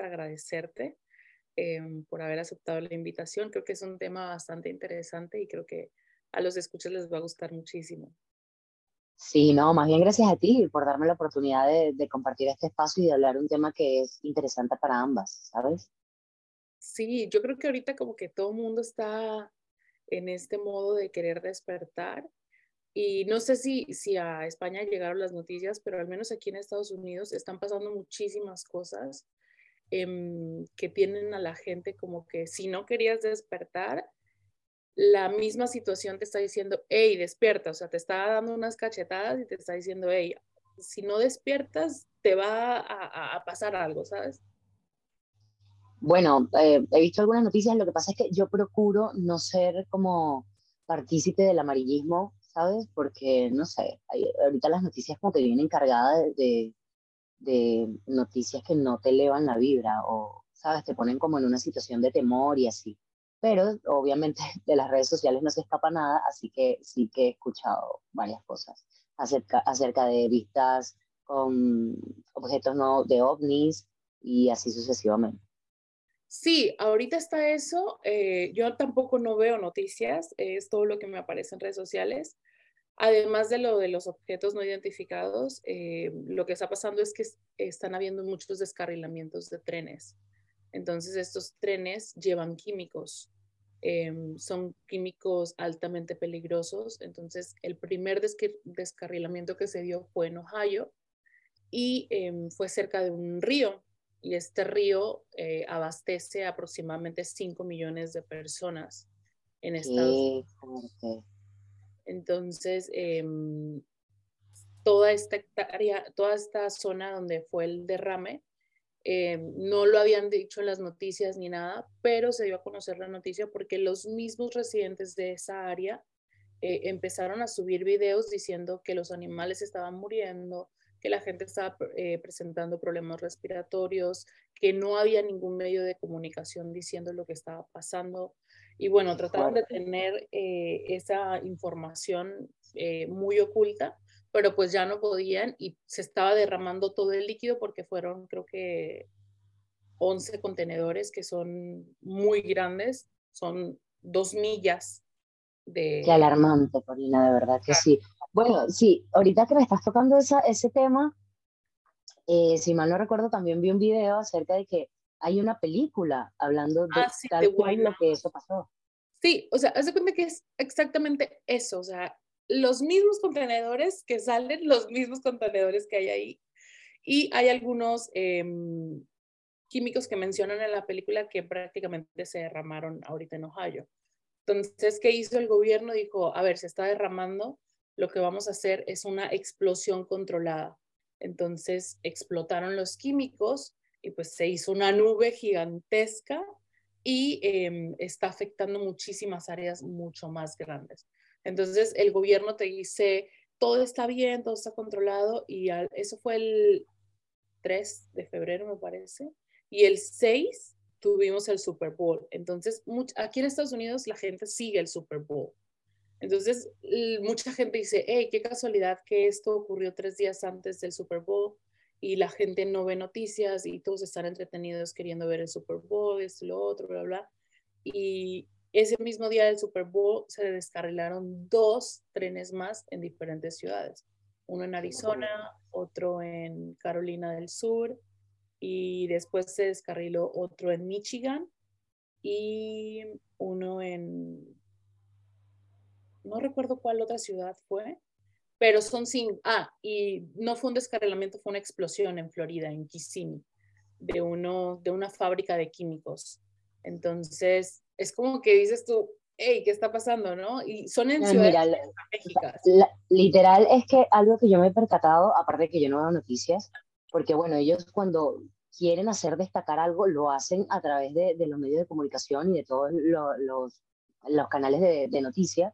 Para agradecerte em, por haber aceptado la invitación. Creo que es un tema bastante interesante y creo que a los escuchas les va a gustar muchísimo. Sí, no, más bien gracias a ti por darme la oportunidad de, compartir este espacio y de hablar un tema que es interesante para ambas, ¿sabes? Sí, yo creo que ahorita como que todo el mundo está en este modo de querer despertar y no sé si, si a España llegaron las noticias, pero al menos aquí en Estados Unidos están pasando muchísimas cosas em, que tienen a la gente como que si no querías despertar, la misma situación te está diciendo, hey, despierta, o sea, te está dando unas cachetadas y te está diciendo, hey, si no despiertas, te va a, pasar algo, ¿sabes? Bueno, eh, he visto algunas noticias, lo que pasa es que yo procuro no ser como partícipe del amarillismo, ¿sabes? Porque, no sé, ahorita las noticias como que vienen cargadas de noticias que no te elevan la vibra o, ¿sabes? Te ponen como en una situación de temor y así pero obviamente de las redes sociales no se escapa nada, así que sí que he escuchado varias cosas acerca, acerca de vistas con objetos no de ovnis y así sucesivamente. Sí, ahorita está eso. Eh, yo tampoco no veo noticias, es todo lo que me aparece en redes sociales. Además de lo de los objetos no identificados, eh, lo que está pasando es que están habiendo muchos descarrilamientos de trenes. Entonces estos trenes llevan químicos, em, son químicos altamente peligrosos. Entonces el primer descarrilamiento que se dio fue en Ohio y em, fue cerca de un río y este río eh, abastece aproximadamente 5 millones de personas en Estados Unidos. Entonces, em, toda esta toda esta zona donde fue el derrame, eh, no lo habían dicho en las noticias ni nada, pero se dio a conocer la noticia porque los mismos residentes de esa área eh, empezaron a subir videos diciendo que los animales estaban muriendo, que la gente estaba eh, presentando problemas respiratorios, que no había ningún medio de comunicación diciendo lo que estaba pasando. Y bueno, trataron de tener esa información muy oculta pero pues ya no podían y se estaba derramando todo el líquido porque fueron creo que 11 contenedores que son muy grandes, son dos millas de... Qué alarmante, Corina, de verdad que sí. Bueno, sí, ahorita que me estás tocando esa, ese tema, eh, si mal no recuerdo, también vi un video acerca de que hay una película hablando de ah, tal lo que eso pasó. Sí, o sea, haz de cuenta que es exactamente eso, o sea, los mismos contenedores que salen, los mismos contenedores que hay ahí. Y hay algunos em, químicos que mencionan en la película que prácticamente se derramaron ahorita en Ohio. Entonces, ¿qué hizo el gobierno? Dijo, a ver, se está derramando, lo que vamos a hacer es una explosión controlada. Entonces, explotaron los químicos y pues se hizo una nube gigantesca y em, está afectando muchísimas áreas mucho más grandes. Entonces el gobierno te dice, todo está bien, todo está controlado y eso fue el 3 de febrero, me parece. Y el 6 tuvimos el Super Bowl. Entonces, aquí en Estados Unidos la gente sigue el Super Bowl. Entonces, mucha gente dice, hey, qué casualidad que esto ocurrió tres días antes del Super Bowl y la gente no ve noticias y todos están entretenidos queriendo ver el Super Bowl, esto lo otro, bla, bla. Y ese mismo día del Super Bowl se descarrilaron dos trenes más en diferentes ciudades. Uno en Arizona, otro en Carolina del Sur y después se descarriló otro en Michigan y uno en, no recuerdo cuál otra ciudad fue, pero son sin, ah, y no fue un descarrilamiento, fue una explosión en Florida, en Kissimmee, de, uno, de una fábrica de químicos. Entonces, es como que dices tú, hey, ¿qué está pasando? ¿no? Y son en ciudades estratégicas. literal es que algo que yo me he percatado, aparte de que yo no veo noticias, porque bueno, ellos cuando quieren hacer destacar algo, lo hacen a través de, los medios de comunicación y de todos los, los, canales de, de noticias.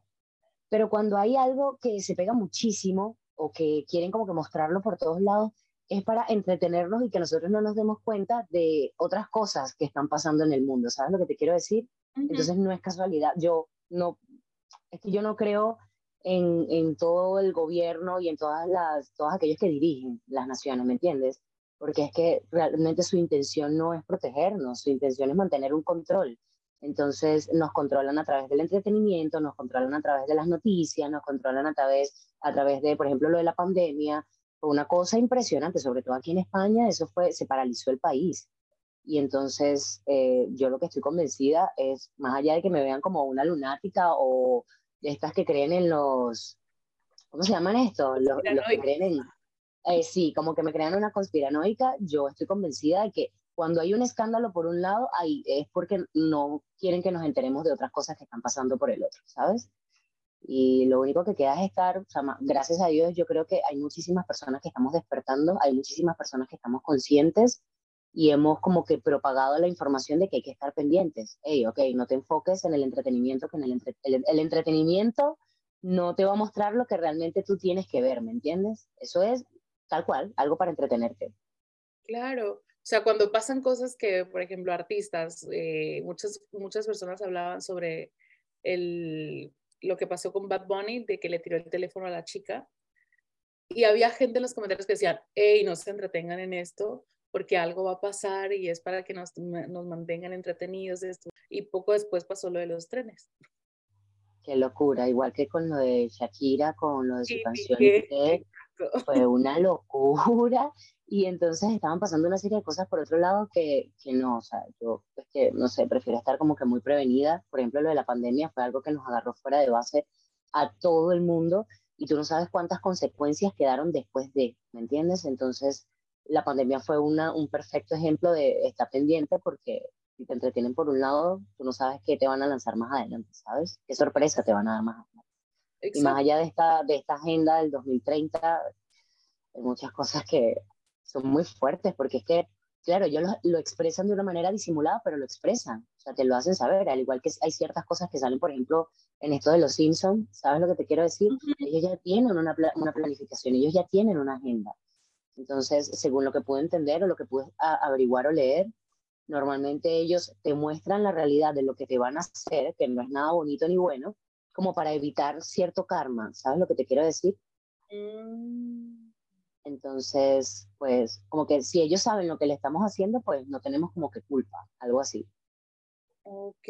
Pero cuando hay algo que se pega muchísimo o que quieren como que mostrarlo por todos lados, es para entretenernos y que nosotros no nos demos cuenta de otras cosas que están pasando en el mundo. ¿Sabes lo que te quiero decir? Entonces no es casualidad. Yo no, es que yo no creo en, en, todo el gobierno y en todas las, todos aquellos que dirigen las naciones, ¿me entiendes? Porque es que realmente su intención no es protegernos, su intención es mantener un control. Entonces nos controlan a través del entretenimiento, nos controlan a través de las noticias, nos controlan a través, a través de, por ejemplo, lo de la pandemia. Fue una cosa impresionante, sobre todo aquí en España, eso fue, se paralizó el país. Y entonces eh, yo lo que estoy convencida es, más allá de que me vean como una lunática o de estas que creen en los, ¿cómo se llaman esto? Los, que creen en, eh, sí, como que me crean una conspiranoica, yo estoy convencida de que cuando hay un escándalo por un lado, ahí es porque no quieren que nos enteremos de otras cosas que están pasando por el otro, ¿sabes? Y lo único que queda es estar, o sea, gracias a Dios, yo creo que hay muchísimas personas que estamos despertando, hay muchísimas personas que estamos conscientes y hemos como que propagado la información de que hay que estar pendientes. Hey, ok, no te enfoques en el entretenimiento, que en el, el entretenimiento no te va a mostrar lo que realmente tú tienes que ver, ¿me entiendes? Eso es tal cual, algo para entretenerte. Claro, o sea, cuando pasan cosas que, por ejemplo, artistas, eh, muchas, muchas personas hablaban sobre el, lo que pasó con Bad Bunny, de que le tiró el teléfono a la chica. Y había gente en los comentarios que decían, hey, no se entretengan en esto, porque algo va a pasar y es para que nos, nos mantengan entretenidos. Esto. Y poco después pasó lo de los trenes. Qué locura, igual que con lo de Shakira, con lo de su canción, fue una locura y entonces estaban pasando una serie de cosas por otro lado que, que no, o sea, yo es que, no sé, prefiero estar como que muy prevenida. Por ejemplo, lo de la pandemia fue algo que nos agarró fuera de base a todo el mundo y tú no sabes cuántas consecuencias quedaron después de, ¿me entiendes? Entonces, la pandemia fue una, un perfecto ejemplo de estar pendiente porque si te entretienen por un lado, tú no sabes qué te van a lanzar más adelante, ¿sabes? ¿Qué sorpresa te van a dar más adelante? Y más allá de esta, de esta agenda del 2030, hay muchas cosas que son muy fuertes, porque es que, claro, ellos lo, expresan de una manera disimulada, pero lo expresan, o sea, te lo hacen saber, al igual que hay ciertas cosas que salen, por ejemplo, en esto de los Simpsons, ¿sabes lo que te quiero decir? Ellos ya tienen una, una, planificación, ellos ya tienen una agenda. Entonces, según lo que puedo entender o lo que pude averiguar o leer, normalmente ellos te muestran la realidad de lo que te van a hacer, que no es nada bonito ni bueno, como para evitar cierto karma, ¿sabes lo que te quiero decir? Mm. Entonces, pues como que si ellos saben lo que le estamos haciendo, pues no tenemos como que culpa, algo así. Ok,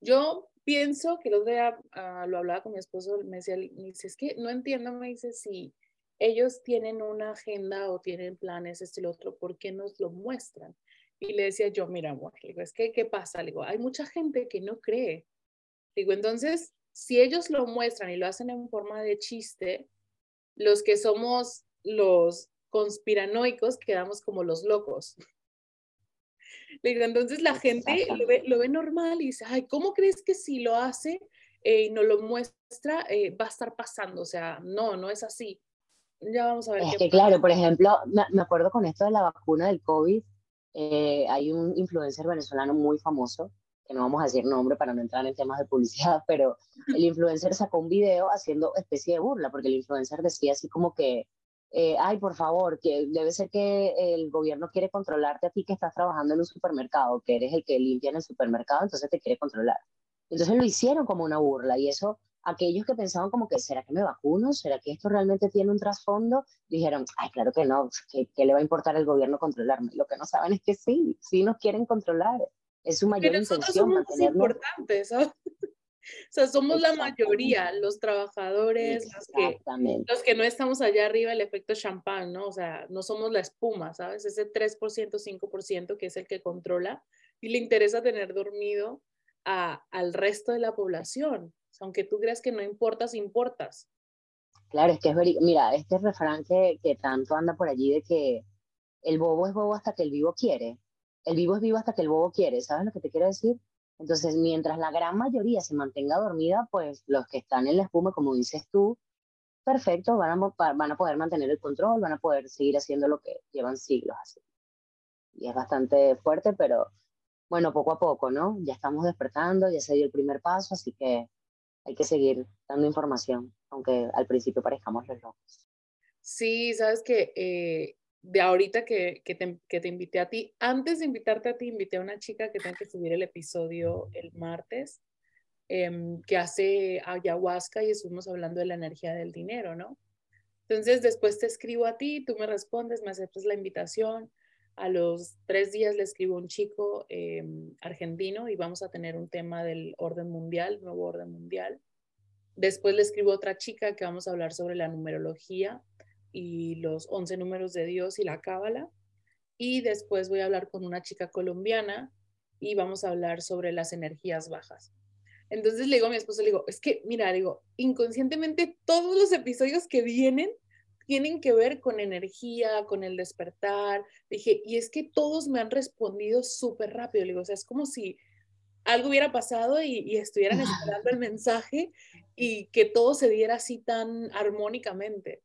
yo pienso que los de uh, lo hablaba con mi esposo, me decía, me dice, es que no entiendo, me dice, si ellos tienen una agenda o tienen planes, este y lo otro, ¿por qué nos lo muestran? Y le decía yo, mira, amor, digo, es que, ¿qué pasa? Le digo, hay mucha gente que no cree. Digo, entonces, si ellos lo muestran y lo hacen en forma de chiste, los que somos los conspiranoicos quedamos como los locos. Entonces la gente lo ve, normal y dice, ay, ¿cómo crees que si lo hace eh, y no lo muestra, eh, va a estar pasando? O sea, no, no es así. Ya vamos a ver. Es que claro, por ejemplo, me, acuerdo con esto de la vacuna del COVID, eh, hay un influencer venezolano muy famoso, que no vamos a decir nombre para no entrar en temas de publicidad, pero el influencer sacó un video haciendo especie de burla, porque el influencer decía así como que eh, ay, por favor, que debe ser que el gobierno quiere controlarte a ti que estás trabajando en un supermercado, que eres el que limpia en el supermercado, entonces te quiere controlar. Entonces lo hicieron como una burla y eso, aquellos que pensaban como que, ¿será que me vacuno? ¿Será que esto realmente tiene un trasfondo? Dijeron, ay, claro que no, ¿qué, le va a importar al gobierno controlarme? Lo que no saben es que sí, sí nos quieren controlar. Es su mayor intención mantenernos. importantes, ¿sabes? O sea, somos la mayoría, los trabajadores, los que, los que no estamos allá arriba, el efecto champán, ¿no? O sea, no somos la espuma, ¿sabes? Ese 3%, 5% que es el que controla y le interesa tener dormido a, al resto de la población. aunque tú creas que no importas, importas. Claro, es que es Mira, este refrán que, que tanto anda por allí de que el bobo es bobo hasta que el vivo quiere. El vivo es vivo hasta que el bobo quiere. ¿Sabes lo que te quiero decir? Entonces, mientras la gran mayoría se mantenga dormida, pues los que están en la espuma, como dices tú, perfecto, van a, poder mantener el control, van a poder seguir haciendo lo que llevan siglos haciendo. y es bastante fuerte, pero bueno, poco a poco, ¿no? Ya estamos despertando, ya se dio el primer paso, así que hay que seguir dando información, aunque al principio parezcamos los locos. Sí, sabes que eh, de ahorita que, que, te, que, te, invité a ti, antes de invitarte a ti, invité a una chica que tengo que subir el episodio el martes, eh, que hace ayahuasca y estuvimos hablando de la energía del dinero, ¿no? Entonces después te escribo a ti, tú me respondes, me aceptas la invitación. A los tres días le escribo a un chico eh, argentino y vamos a tener un tema del orden mundial, nuevo orden mundial. Después le escribo a otra chica que vamos a hablar sobre la numerología y los 11 números de Dios y la cábala. Y después voy a hablar con una chica colombiana y vamos a hablar sobre las energías bajas. Entonces le digo a mi esposo, le digo, es que, mira, digo, inconscientemente todos los episodios que vienen tienen que ver con energía, con el despertar. Dije, y es que todos me han respondido súper rápido. Le digo, o sea, es como si algo hubiera pasado y, y estuvieran esperando el mensaje y que todo se diera así tan armónicamente.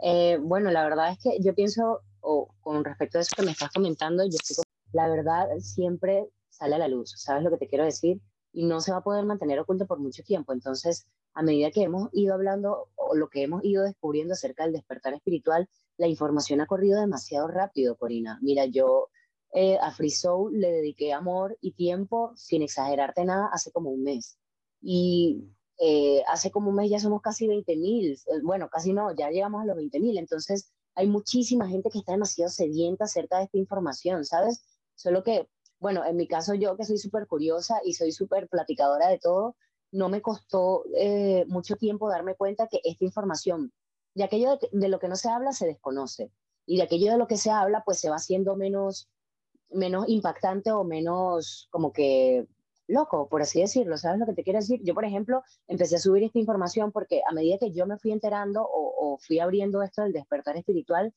Eh, bueno, la verdad es que yo pienso, o con respecto a eso que me estás comentando, yo estoy, la verdad siempre sale a la luz, ¿sabes lo que te quiero decir? Y no se va a poder mantener oculto por mucho tiempo. Entonces, a medida que hemos ido hablando o lo que hemos ido descubriendo acerca del despertar espiritual, la información ha corrido demasiado rápido, Corina. Mira, yo eh, a Free Soul le dediqué amor y tiempo, sin exagerarte nada, hace como un mes. Y eh, hace como un mes ya somos casi 20 mil, eh, bueno, casi no, ya llegamos a los 20 mil, entonces hay muchísima gente que está demasiado sedienta acerca de esta información, ¿sabes? Solo que, bueno, en mi caso yo que soy súper curiosa y soy súper platicadora de todo, no me costó eh, mucho tiempo darme cuenta que esta información, de aquello de, de, lo que no se habla, se desconoce, y de aquello de lo que se habla, pues se va haciendo menos, menos impactante o menos como que loco, por así decirlo, ¿sabes lo que te quiero decir? Yo, por ejemplo, empecé a subir esta información porque a medida que yo me fui enterando o, fui abriendo esto del despertar espiritual,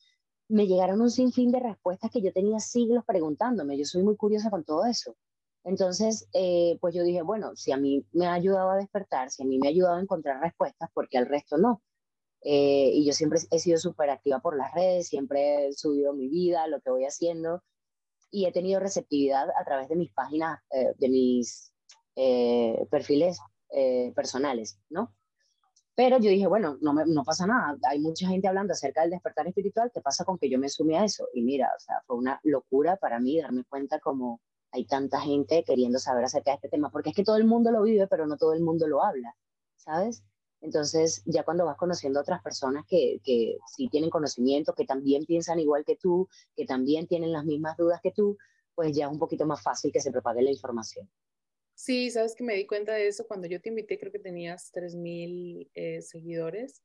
me llegaron un sinfín de respuestas que yo tenía siglos preguntándome. Yo soy muy curiosa con todo eso. Entonces, eh, pues yo dije, bueno, si a mí me ha ayudado a despertar, si a mí me ha ayudado a encontrar respuestas, porque al resto no? Eh, y yo siempre he sido súper activa por las redes, siempre he subido mi vida, lo que voy haciendo, y he tenido receptividad a través de mis páginas, eh, de mis eh, perfiles eh, personales, ¿no? Pero yo dije, bueno, no, me, no pasa nada, hay mucha gente hablando acerca del despertar espiritual, ¿qué pasa con que yo me sumé a eso? Y mira, o sea, fue una locura para mí darme cuenta como hay tanta gente queriendo saber acerca de este tema, porque es que todo el mundo lo vive, pero no todo el mundo lo habla, ¿sabes? Entonces, ya cuando vas conociendo a otras personas que, que sí tienen conocimiento, que también piensan igual que tú, que también tienen las mismas dudas que tú, pues ya es un poquito más fácil que se propague la información. Sí, sabes que me di cuenta de eso cuando yo te invité, creo que tenías 3.000 eh, seguidores.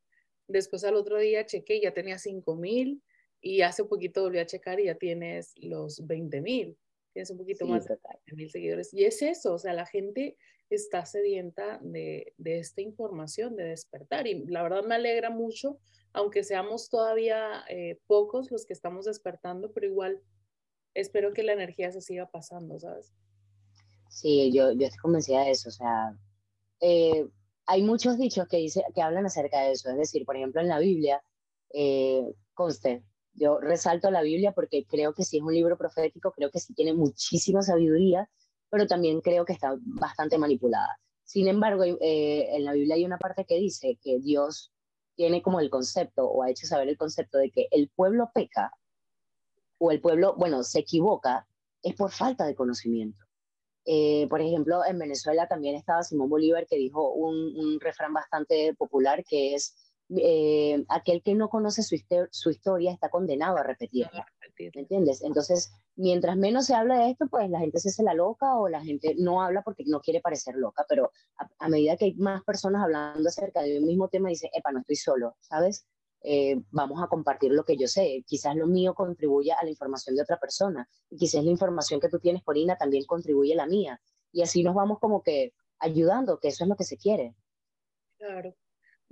Después al otro día chequé, ya tenía 5.000 y hace poquito volví a checar y ya tienes los 20.000. Tienes un poquito sí, más de 20.000 seguidores. Y es eso, o sea, la gente está sedienta de, de, esta información, de despertar. Y la verdad me alegra mucho, aunque seamos todavía eh, pocos los que estamos despertando, pero igual espero que la energía se siga pasando, ¿sabes? Sí, yo, yo estoy convencida de eso. O sea, eh, hay muchos dichos que, dice, que hablan acerca de eso. Es decir, por ejemplo, en la Biblia, eh, conste, yo resalto la Biblia porque creo que sí es un libro profético, creo que sí tiene muchísima sabiduría pero también creo que está bastante manipulada. Sin embargo, eh, en la Biblia hay una parte que dice que Dios tiene como el concepto o ha hecho saber el concepto de que el pueblo peca o el pueblo, bueno, se equivoca, es por falta de conocimiento. Eh, por ejemplo, en Venezuela también estaba Simón Bolívar que dijo un, un refrán bastante popular que es eh, aquel que no conoce su, su, historia está condenado a repetirla. ¿Me entiendes? Entonces, mientras menos se habla de esto, pues la gente se hace la loca o la gente no habla porque no quiere parecer loca, pero a, medida que hay más personas hablando acerca de un mismo tema, dice, epa, no estoy solo, ¿sabes? Eh, vamos a compartir lo que yo sé. Quizás lo mío contribuya a la información de otra persona y quizás la información que tú tienes, Corina, también contribuye a la mía. Y así nos vamos como que ayudando, que eso es lo que se quiere. Claro.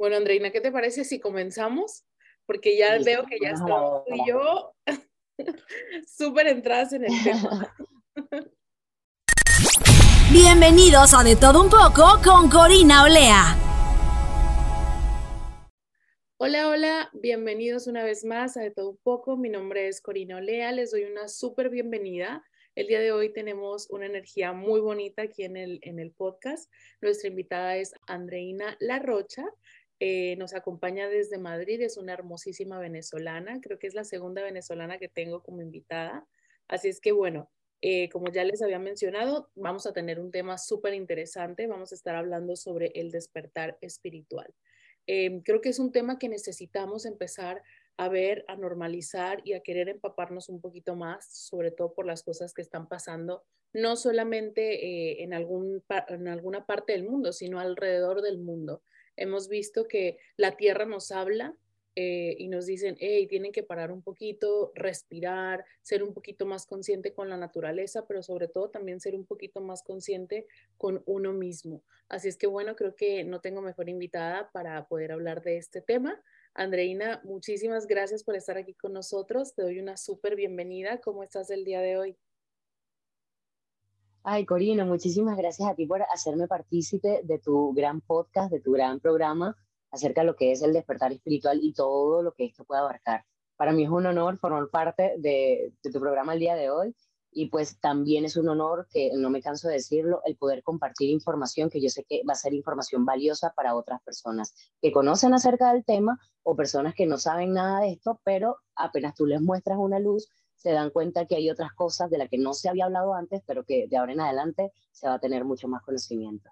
Bueno, Andreina, ¿qué te parece si comenzamos? Porque ya veo que ya estamos tú y yo súper entradas en el tema. Bienvenidos a De Todo Un Poco con Corina Olea. Hola, hola, bienvenidos una vez más a De Todo Un Poco. Mi nombre es Corina Olea, les doy una súper bienvenida. El día de hoy tenemos una energía muy bonita aquí en el, en el podcast. Nuestra invitada es Andreina La Rocha. Eh, nos acompaña desde Madrid, es una hermosísima venezolana. Creo que es la segunda venezolana que tengo como invitada. Así es que bueno, eh, como ya les había mencionado, vamos a tener un tema súper interesante. Vamos a estar hablando sobre el despertar espiritual. Em, creo que es un tema que necesitamos empezar a ver, a normalizar y a querer empaparnos un poquito más, sobre todo por las cosas que están pasando, no solamente eh, en, algún, en alguna parte del mundo, sino alrededor del mundo. Hemos visto que la Tierra nos habla, eh, y nos dicen, hey, tienen que parar un poquito, respirar, ser un poquito más consciente con la naturaleza, pero sobre todo también ser un poquito más consciente con uno mismo. Así es que bueno, creo que no tengo mejor invitada para poder hablar de este tema. Andreina, muchísimas gracias por estar aquí con nosotros. Te doy una súper bienvenida. ¿Cómo estás el día de hoy? Ay, Corino, muchísimas gracias a ti por hacerme partícipe de tu gran podcast, de tu gran programa acerca de lo que es el despertar espiritual y todo lo que esto puede abarcar. Para mí es un honor formar parte de, tu programa el día de hoy y pues también es un honor, que no me canso de decirlo, el poder compartir información que yo sé que va a ser información valiosa para otras personas que conocen acerca del tema o personas que no saben nada de esto, pero apenas tú les muestras una luz, se dan cuenta que hay otras cosas de las que no se había hablado antes, pero que de ahora en adelante se va a tener mucho más conocimiento.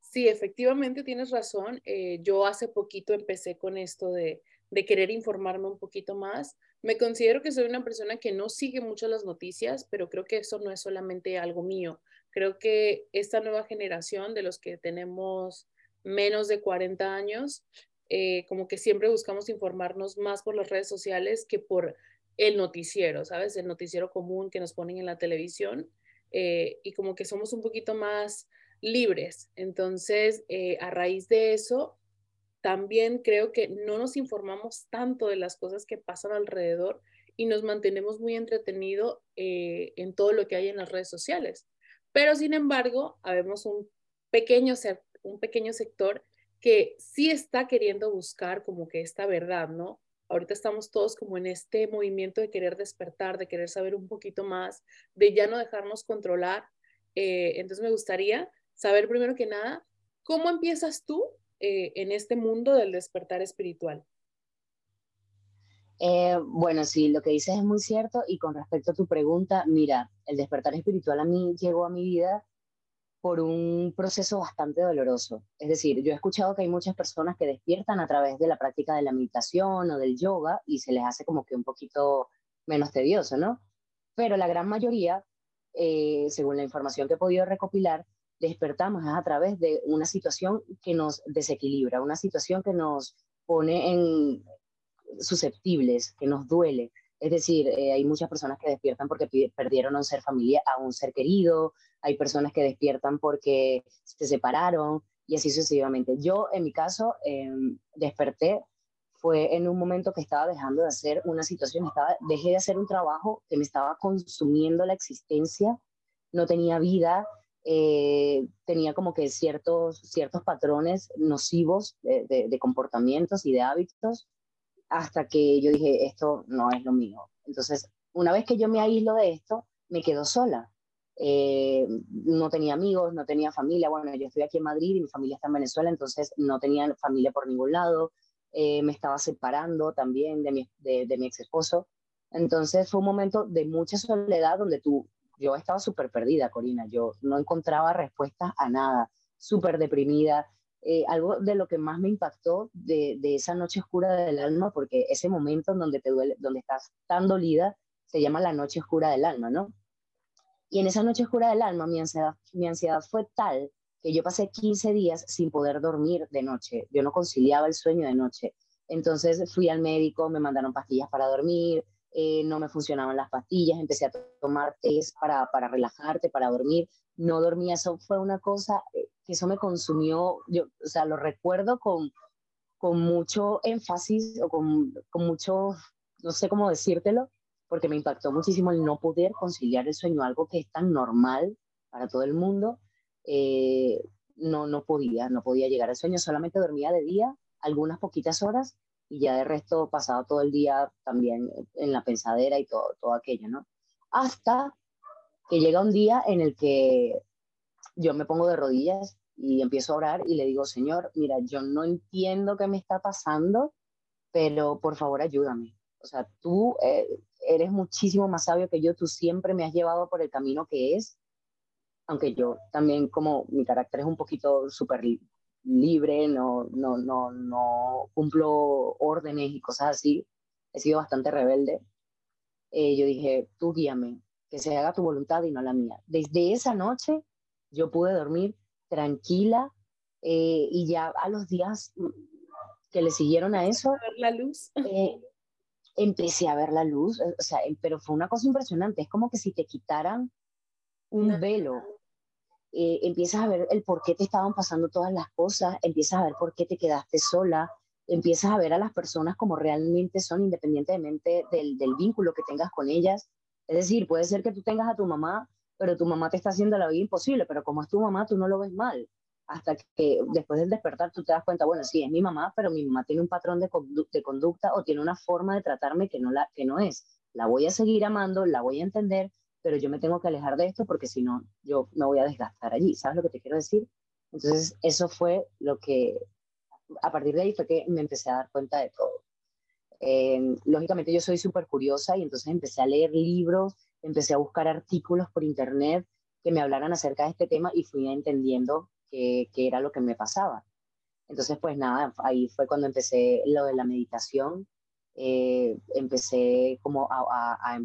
Sí, efectivamente tienes razón. Eh, yo hace poquito empecé con esto de, de, querer informarme un poquito más. Me considero que soy una persona que no sigue mucho las noticias, pero creo que eso no es solamente algo mío. Creo que esta nueva generación de los que tenemos menos de 40 años, eh, como que siempre buscamos informarnos más por las redes sociales que por el noticiero, ¿sabes? El noticiero común que nos ponen en la televisión. Eh, y como que somos un poquito más libres. Entonces, eh, a raíz de eso, también creo que no nos informamos tanto de las cosas que pasan alrededor y nos mantenemos muy entretenidos eh, en todo lo que hay en las redes sociales. Pero, sin embargo, habemos un pequeño, un pequeño sector que sí está queriendo buscar como que esta verdad, ¿no? Ahorita estamos todos como en este movimiento de querer despertar, de querer saber un poquito más, de ya no dejarnos controlar. Eh, entonces me gustaría saber primero que nada, ¿cómo empiezas tú eh, en este mundo del despertar espiritual? Eh, bueno, sí, lo que dices es muy cierto y con respecto a tu pregunta, mira, el despertar espiritual a mí llegó a mi vida por un proceso bastante doloroso. Es decir, yo he escuchado que hay muchas personas que despiertan a través de la práctica de la meditación o del yoga y se les hace como que un poquito menos tedioso, ¿no? Pero la gran mayoría, eh, según la información que he podido recopilar, despertamos a través de una situación que nos desequilibra, una situación que nos pone en susceptibles, que nos duele. Es decir, eh, hay muchas personas que despiertan porque perdieron a un ser familiar, a un ser querido, hay personas que despiertan porque se separaron y así sucesivamente. Yo, en mi caso, em, desperté fue en un momento que estaba dejando de hacer una situación, dejé de hacer un trabajo que me estaba consumiendo la existencia, no tenía vida, eh, tenía como que ciertos, ciertos patrones nocivos de, comportamientos y de hábitos hasta que yo dije, esto no es lo mío. Entonces, una vez que yo me aíslo de esto, me quedo sola. Eh, no tenía amigos, no tenía familia. Bueno, yo estoy aquí en Madrid y mi familia está en Venezuela, entonces no tenía familia por ningún lado. Eh, me estaba separando también de mi, de, de mi ex esposo. Entonces fue un momento de mucha soledad donde tú yo estaba súper perdida, Corina, yo no encontraba respuestas a nada, súper deprimida. Eh, algo de lo que más me impactó de, de, esa noche oscura del alma, porque ese momento en donde te duele, donde estás tan dolida, se llama la noche oscura del alma, ¿no? Y en esa noche oscura del alma, mi ansiedad, mi ansiedad fue tal que yo pasé 15 días sin poder dormir de noche. Yo no conciliaba el sueño de noche. Entonces fui al médico, me mandaron pastillas para dormir, eh, no me funcionaban las pastillas, empecé a tomar test para, para relajarte, para dormir, no dormía, eso fue una cosa eh, que eso me consumió, yo, o sea, lo recuerdo con, con mucho énfasis o con, con mucho, no sé cómo decírtelo, porque me impactó muchísimo el no poder conciliar el sueño, algo que es tan normal para todo el mundo, eh, no, no podía, no podía llegar al sueño, solamente dormía de día algunas poquitas horas y ya de resto pasaba todo el día también en la pensadera y todo, todo aquello, ¿no? Hasta que llega un día en el que yo me pongo de rodillas y empiezo a orar y le digo, Señor, mira, yo no entiendo qué me está pasando, pero por favor ayúdame. O sea, tú eh, eres muchísimo más sabio que yo, tú siempre me has llevado por el camino que es, aunque yo también como mi carácter es un poquito súper libre, no, no, no, no cumplo órdenes y cosas así, he sido bastante rebelde. Eh, yo dije, tú guíame, que se haga tu voluntad y no la mía. Desde esa noche yo pude dormir tranquila eh, y ya a los días que le siguieron a eso, la luz. Eh, empecé a ver la luz, o sea, pero fue una cosa impresionante, es como que si te quitaran un velo, eh, empiezas a ver el por qué te estaban pasando todas las cosas, empiezas a ver por qué te quedaste sola, empiezas a ver a las personas como realmente son, independientemente del, del vínculo que tengas con ellas. Es decir, puede ser que tú tengas a tu mamá, pero tu mamá te está haciendo la vida imposible, pero como es tu mamá, tú no lo ves mal. Hasta que después del despertar tú te das cuenta, bueno, sí, es mi mamá, pero mi mamá tiene un patrón de, conducta o tiene una forma de tratarme que no, la, que no es. La voy a seguir amando, la voy a entender, pero yo me tengo que alejar de esto porque si no, yo me voy a desgastar allí. ¿Sabes lo que te quiero decir? Entonces, eso fue lo que, a partir de ahí fue que me empecé a dar cuenta de todo. Eh, lógicamente yo soy súper curiosa y entonces empecé a leer libros, empecé a buscar artículos por internet que me hablaran acerca de este tema y fui entendiendo qué era lo que me pasaba. Entonces, pues nada, ahí fue cuando empecé lo de la meditación, eh, empecé como a, a,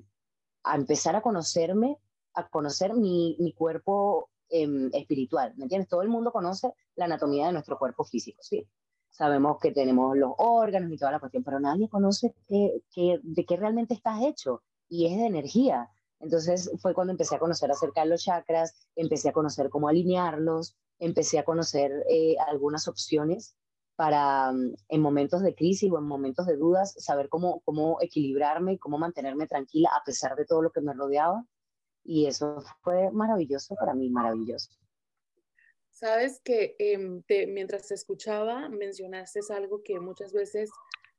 a empezar a conocerme, a conocer mi, mi cuerpo em, espiritual, ¿me entiendes? Todo el mundo conoce la anatomía de nuestro cuerpo físico, ¿sí? Sabemos que tenemos los órganos y toda la cuestión, pero nadie conoce qué, de qué realmente estás hecho y es de energía. Entonces fue cuando empecé a conocer acerca de los chakras, empecé a conocer cómo alinearlos, empecé a conocer eh, algunas opciones para mm, en momentos de crisis o en momentos de dudas saber cómo, cómo equilibrarme y cómo mantenerme tranquila a pesar de todo lo que me rodeaba. Y eso fue maravilloso para mí, maravilloso. Sabes que em, mientras te escuchaba mencionaste algo que muchas veces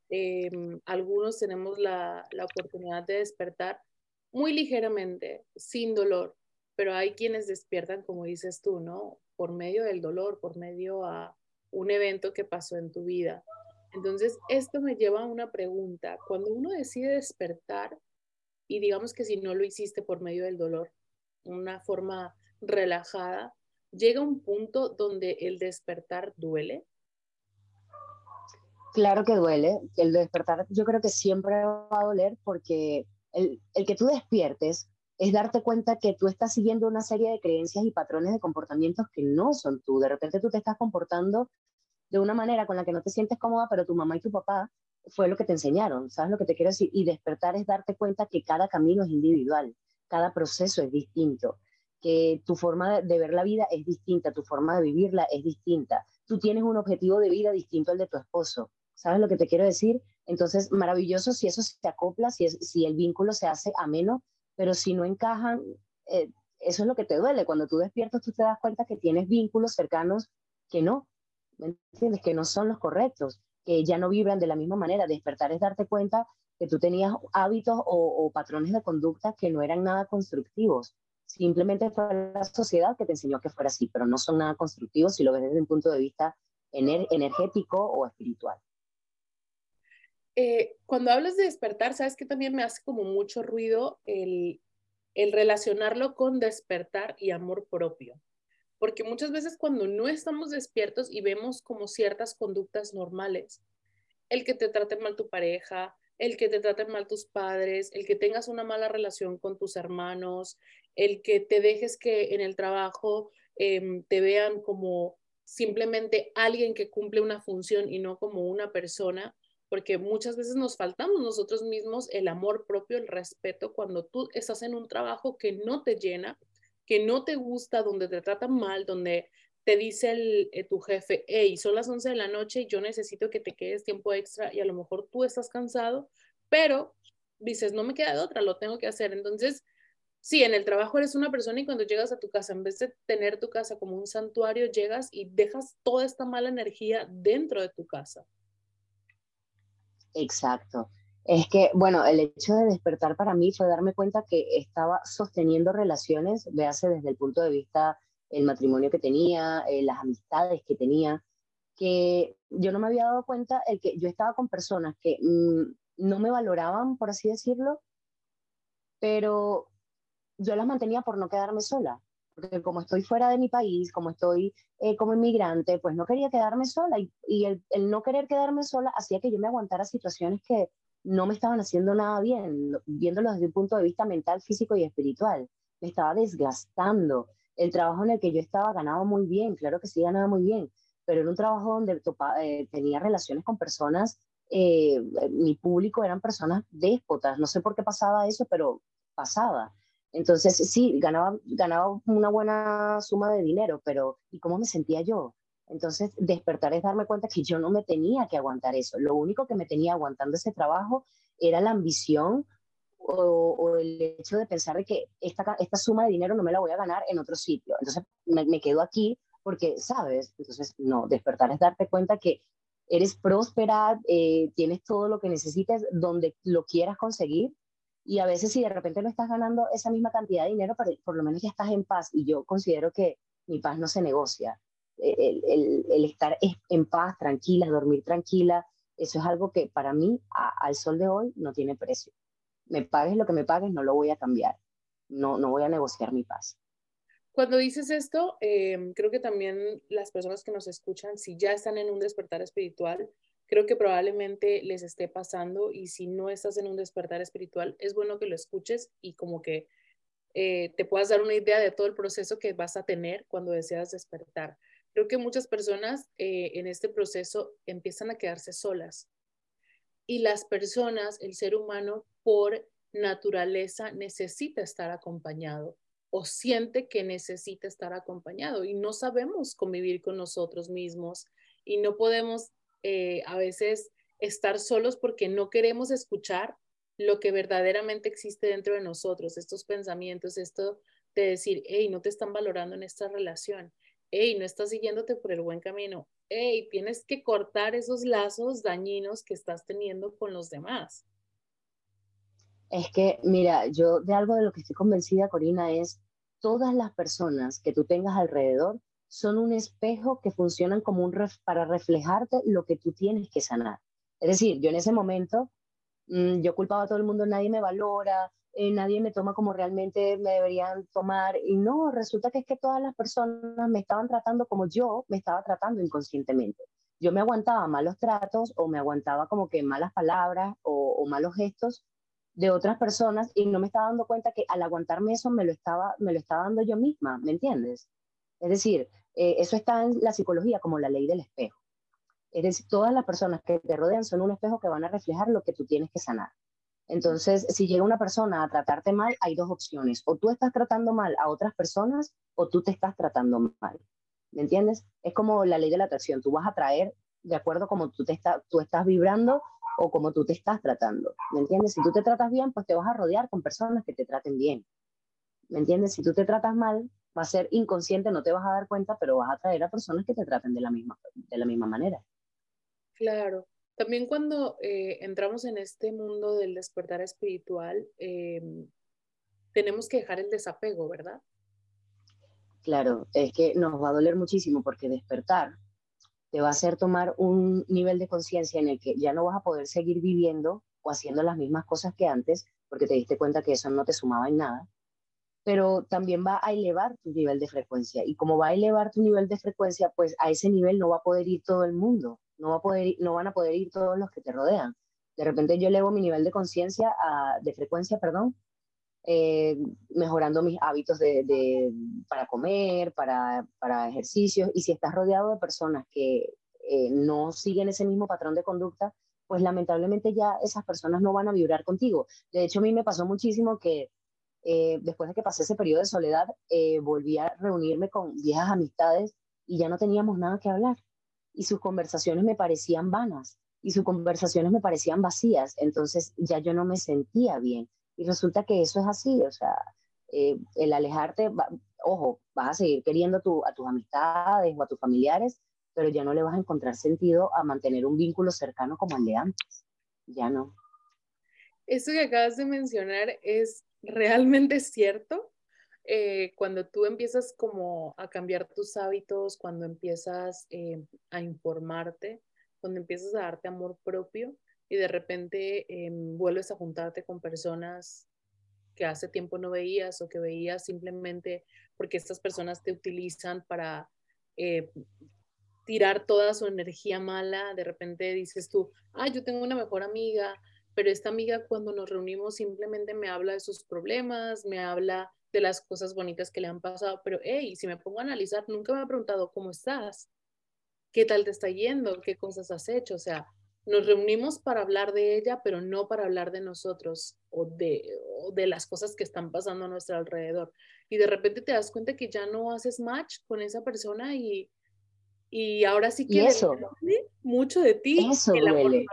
em, algunos tenemos la, la oportunidad de despertar muy ligeramente, sin dolor, pero hay quienes despiertan, como dices tú, ¿no? Por medio del dolor, por medio a un evento que pasó en tu vida. Entonces, esto me lleva a una pregunta. Cuando uno decide despertar, y digamos que si no lo hiciste por medio del dolor, una forma relajada, llega un punto donde el despertar duele. Claro que duele. El despertar yo creo que siempre va a doler porque el, el que tú despiertes es darte cuenta que tú estás siguiendo una serie de creencias y patrones de comportamientos que no son tú. De repente tú te estás comportando de una manera con la que no te sientes cómoda, pero tu mamá y tu papá fue lo que te enseñaron, ¿sabes lo que te quiero decir? Y despertar es darte cuenta que cada camino es individual, cada proceso es distinto, que tu forma de ver la vida es distinta, tu forma de vivirla es distinta. Tú tienes un objetivo de vida distinto al de tu esposo. ¿Sabes lo que te quiero decir? Entonces, maravilloso si eso se acopla, si, el vínculo se hace ameno, pero si no encajan, eh, eso es lo que te duele. Cuando tú despiertas, tú te das cuenta que tienes vínculos cercanos que no, ¿me entiendes? Que no son los correctos, que ya no vibran de la misma manera. Despertar es darte cuenta que tú tenías hábitos o, patrones de conducta que no eran nada constructivos. Simplemente fue la sociedad que te enseñó que fuera así, pero no son nada constructivos si lo ves desde un punto de vista energético o espiritual. Eh, cuando hablas de despertar, sabes que también me hace como mucho ruido el, el relacionarlo con despertar y amor propio. Porque muchas veces cuando no estamos despiertos y vemos como ciertas conductas normales, el que te traten mal tu pareja, el que te traten mal tus padres, el que tengas una mala relación con tus hermanos, el que te dejes que en el trabajo em, te vean como simplemente alguien que cumple una función y no como una persona, porque muchas veces nos faltamos nosotros mismos el amor propio, el respeto cuando tú estás en un trabajo que no te llena, que no te gusta, donde te tratan mal, donde te dice el, eh, tu jefe, hey, son las 11 de la noche y yo necesito que te quedes tiempo extra y a lo mejor tú estás cansado, pero dices, no me queda de otra, lo tengo que hacer. Entonces, sí, en el trabajo eres una persona y cuando llegas a tu casa, en vez de tener tu casa como un santuario, llegas y dejas toda esta mala energía dentro de tu casa. Exacto. Es que, bueno, el hecho de despertar para mí fue darme cuenta que estaba sosteniendo relaciones, véase desde el punto de vista el matrimonio que tenía, eh, las amistades que tenía, que yo no me había dado cuenta el que yo estaba con personas que mm, no me valoraban, por así decirlo, pero yo las mantenía por no quedarme sola, porque como estoy fuera de mi país, como estoy eh, como inmigrante, pues no quería quedarme sola y, el, el, no querer quedarme sola hacía que yo me aguantara situaciones que no me estaban haciendo nada bien, viéndolo desde un punto de vista mental, físico y espiritual. Me estaba desgastando. El trabajo en el que yo estaba ganaba muy bien, claro que sí ganaba muy bien, pero era un trabajo donde eh, tenía relaciones con personas, eh, mi público eran personas déspotas, no sé por qué pasaba eso, pero pasaba. Entonces, sí, ganaba, ganaba una buena suma de dinero, pero ¿y cómo me sentía yo? Entonces, despertar es darme cuenta que yo no me tenía que aguantar eso. Lo único que me tenía aguantando ese trabajo era la ambición o, el hecho de pensar de que esta, esta, suma de dinero no me la voy a ganar en otro sitio. Entonces, me, quedo aquí porque, ¿sabes? Entonces, no, despertar es darte cuenta que eres próspera, eh, tienes todo lo que necesites donde lo quieras conseguir. Y a veces si de repente no estás ganando esa misma cantidad de dinero, pero por lo menos ya estás en paz. Y yo considero que mi paz no se negocia el, estar en paz, tranquila, dormir tranquila, eso es algo que para mí al sol de hoy no tiene precio. Me pagues lo que me pagues, no lo voy a cambiar. No, no voy a negociar mi paz. Cuando dices esto, em, creo que también las personas que nos escuchan, si ya están en un despertar espiritual, creo que probablemente les esté pasando y si no estás en un despertar espiritual, es bueno que lo escuches y como que eh, te puedas dar una idea de todo el proceso que vas a tener cuando deseas despertar. Creo que muchas personas eh, en este proceso empiezan a quedarse solas y las personas, el ser humano, por naturaleza necesita estar acompañado o siente que necesita estar acompañado y no sabemos convivir con nosotros mismos y no podemos eh, a veces estar solos porque no queremos escuchar lo que verdaderamente existe dentro de nosotros, estos pensamientos, esto de decir, hey, no te están valorando en esta relación, hey, no estás siguiéndote por el buen camino, hey, tienes que cortar esos lazos dañinos que estás teniendo con los demás. Es que, mira, yo de algo de lo que estoy convencida, Corina, es todas las personas que tú tengas alrededor son un espejo que funcionan como un ref para reflejarte lo que tú tienes que sanar. Es decir, yo en ese momento, mm, yo culpaba a todo el mundo, nadie me valora, eh, nadie me toma como realmente me deberían tomar. Y no, resulta que es que todas las personas me estaban tratando como yo me estaba tratando inconscientemente. Yo me aguantaba malos tratos o me aguantaba como que malas palabras o, malos gestos de otras personas y no me estaba dando cuenta que al aguantarme eso me lo estaba, me lo estaba dando yo misma, ¿me entiendes? Es decir, eh, eso está en la psicología como la ley del espejo. Es decir, todas las personas que te rodean son un espejo que van a reflejar lo que tú tienes que sanar. Entonces, si llega una persona a tratarte mal, hay dos opciones. O tú estás tratando mal a otras personas o tú te estás tratando mal. ¿Me entiendes? Es como la ley de la atracción. Tú vas a traer de acuerdo a cómo tú, te tú estás vibrando o cómo tú te estás tratando. ¿Me entiendes? Si tú te tratas bien, pues te vas a rodear con personas que te traten bien. ¿Me entiendes? Si tú te tratas mal, va a ser inconsciente, no te vas a dar cuenta, pero vas a traer a personas que te traten de la misma, de la misma manera. Claro. También cuando eh, entramos en este mundo del despertar espiritual, em, tenemos que dejar el desapego, ¿verdad? Claro, es que nos va a doler muchísimo porque despertar te va a hacer tomar un nivel de conciencia en el que ya no vas a poder seguir viviendo o haciendo las mismas cosas que antes, porque te diste cuenta que eso no te sumaba en nada, pero también va a elevar tu nivel de frecuencia. Y como va a elevar tu nivel de frecuencia, pues a ese nivel no va a poder ir todo el mundo no, va a poder, no van a poder ir todos los que te rodean. De repente yo elevo mi nivel de conciencia, de frecuencia, perdón, eh, mejorando mis hábitos de, para comer, para, para, ejercicios. Y si estás rodeado de personas que eh, no siguen ese mismo patrón de conducta, pues lamentablemente ya esas personas no van a vibrar contigo. De hecho, a mí me pasó muchísimo que eh, después de que pasé ese periodo de soledad, volví a reunirme con viejas amistades y ya no teníamos nada que hablar y sus conversaciones me parecían vanas y sus conversaciones me parecían vacías, entonces ya yo no me sentía bien. Y resulta que eso es así, o sea, eh, el alejarte, ojo, vas a seguir queriendo a tus amistades o a tus familiares, pero ya no le vas a encontrar sentido a mantener un vínculo cercano como el de antes. ya no. Eso que acabas de mencionar es realmente cierto. Eh, cuando tú empiezas como a cambiar tus hábitos, cuando empiezas eh, a informarte, cuando empiezas a darte amor propio y de repente em, vuelves a juntarte con personas que hace tiempo no veías o que veías simplemente porque estas personas te utilizan para eh, tirar toda su energía mala, de repente dices tú, ah, yo tengo una mejor amiga, pero esta amiga cuando nos reunimos simplemente me habla de sus problemas, me habla de las cosas bonitas que le han pasado, pero hey, si me pongo a analizar, nunca me ha preguntado cómo estás, qué tal te está yendo, qué cosas has hecho, o sea, nos reunimos para hablar de ella, pero no para hablar de nosotros o de, de las cosas que están pasando a nuestro alrededor. Y de repente te das cuenta que ya no haces match con esa persona y, y ahora sí que eso, mucho de ti. Eso duele.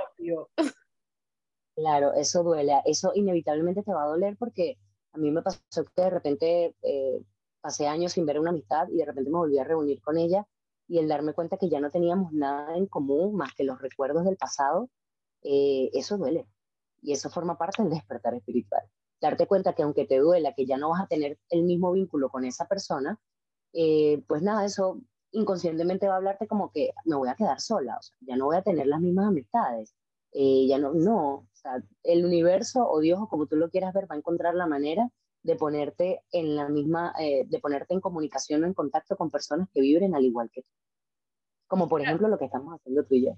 Claro, eso duele. Eso inevitablemente te va a doler porque a mí me pasó que de repente eh, pasé años sin ver una amistad y de repente me volví a reunir con ella y el darme cuenta que ya no teníamos nada en común más que los recuerdos del pasado, eh, eso duele. Y eso forma parte del despertar espiritual. Darte cuenta que aunque te duela, que ya no vas a tener el mismo vínculo con esa persona, eh, pues nada, eso inconscientemente va a hablarte como que me voy a quedar sola, o sea, ya no voy a tener las mismas amistades, ya no, no, o sea, el universo o Dios o como tú lo quieras ver va a encontrar la manera de ponerte en la misma, eh, de ponerte en comunicación o en contacto con personas que vibren al igual que tú. Como por ejemplo lo que estamos haciendo tú y yo.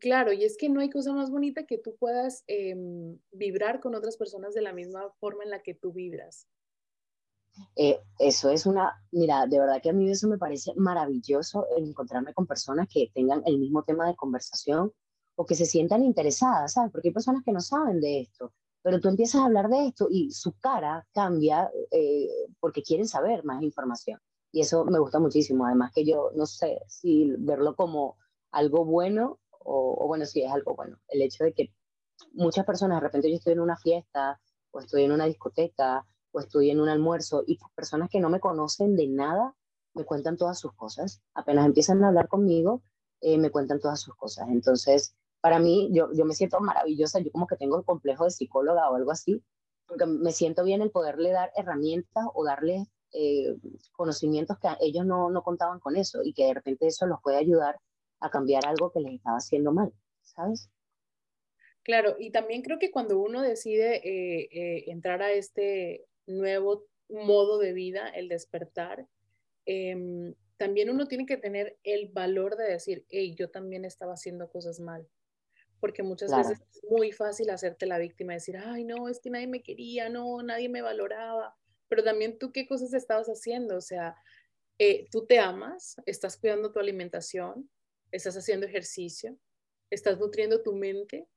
Claro, y es que no hay cosa más bonita que tú puedas em, vibrar con otras personas de la misma forma en la que tú vibras. Eh, eso es una, mira, de verdad que a mí eso me parece maravilloso encontrarme con personas que tengan el mismo tema de conversación o que se sientan interesadas, ¿sabes? Porque hay personas que no saben de esto, pero tú empiezas a hablar de esto y su cara cambia eh, porque quieren saber más información. Y eso me gusta muchísimo. Además que yo no sé si verlo como algo bueno o, o bueno, si es algo bueno. El hecho de que muchas personas, de repente yo estoy en una fiesta o estoy en una discoteca o estoy en un almuerzo y personas que no me conocen de nada me cuentan todas sus cosas. Apenas empiezan a hablar conmigo, eh, me cuentan todas sus cosas. Entonces, para mí, yo, yo me siento maravillosa, yo como que tengo el complejo de psicóloga o algo así, porque me siento bien el poderle dar herramientas o darles eh, conocimientos que ellos no, no contaban con eso y que de repente eso los puede ayudar a cambiar algo que les estaba haciendo mal, ¿sabes? Claro, y también creo que cuando uno decide eh, entrar a este nuevo modo de vida, el despertar, em, también uno tiene que tener el valor de decir, hey, yo también estaba haciendo cosas mal. Porque muchas veces es muy fácil hacerte la víctima decir, ay, no, es que nadie me quería, no, nadie me valoraba. Pero también tú, ¿qué cosas estabas haciendo? O sea, eh, tú te amas, estás cuidando tu alimentación, estás haciendo ejercicio, estás nutriendo tu mente.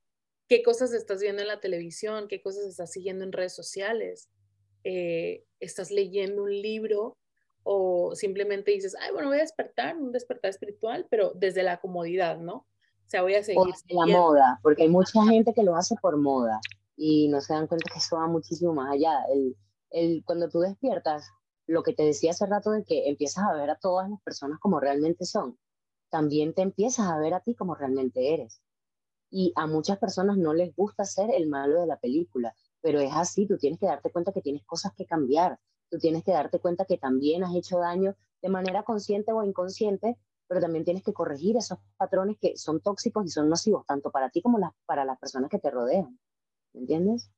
¿Qué cosas estás viendo en la televisión? ¿Qué cosas estás siguiendo en redes sociales? Eh, estás leyendo un libro o simplemente dices, ay, bueno, voy a despertar, un despertar espiritual, pero desde la comodidad, ¿no? O sea, voy a seguir. la moda, porque hay mucha gente que lo hace por moda y no se dan cuenta que eso va muchísimo más allá. El, el, cuando tú despiertas, lo que te decía hace rato de que empiezas a ver a todas las personas como realmente son, también te empiezas a ver a ti como realmente eres. Y a muchas personas no les gusta ser el malo de la película, pero es así, tú tienes que darte cuenta que tienes cosas que cambiar, tú tienes que darte cuenta que también has hecho daño de manera consciente o inconsciente, pero también tienes que corregir esos patrones que son tóxicos y son nocivos, tanto para ti como para las personas que te rodean. ¿Me entiendes?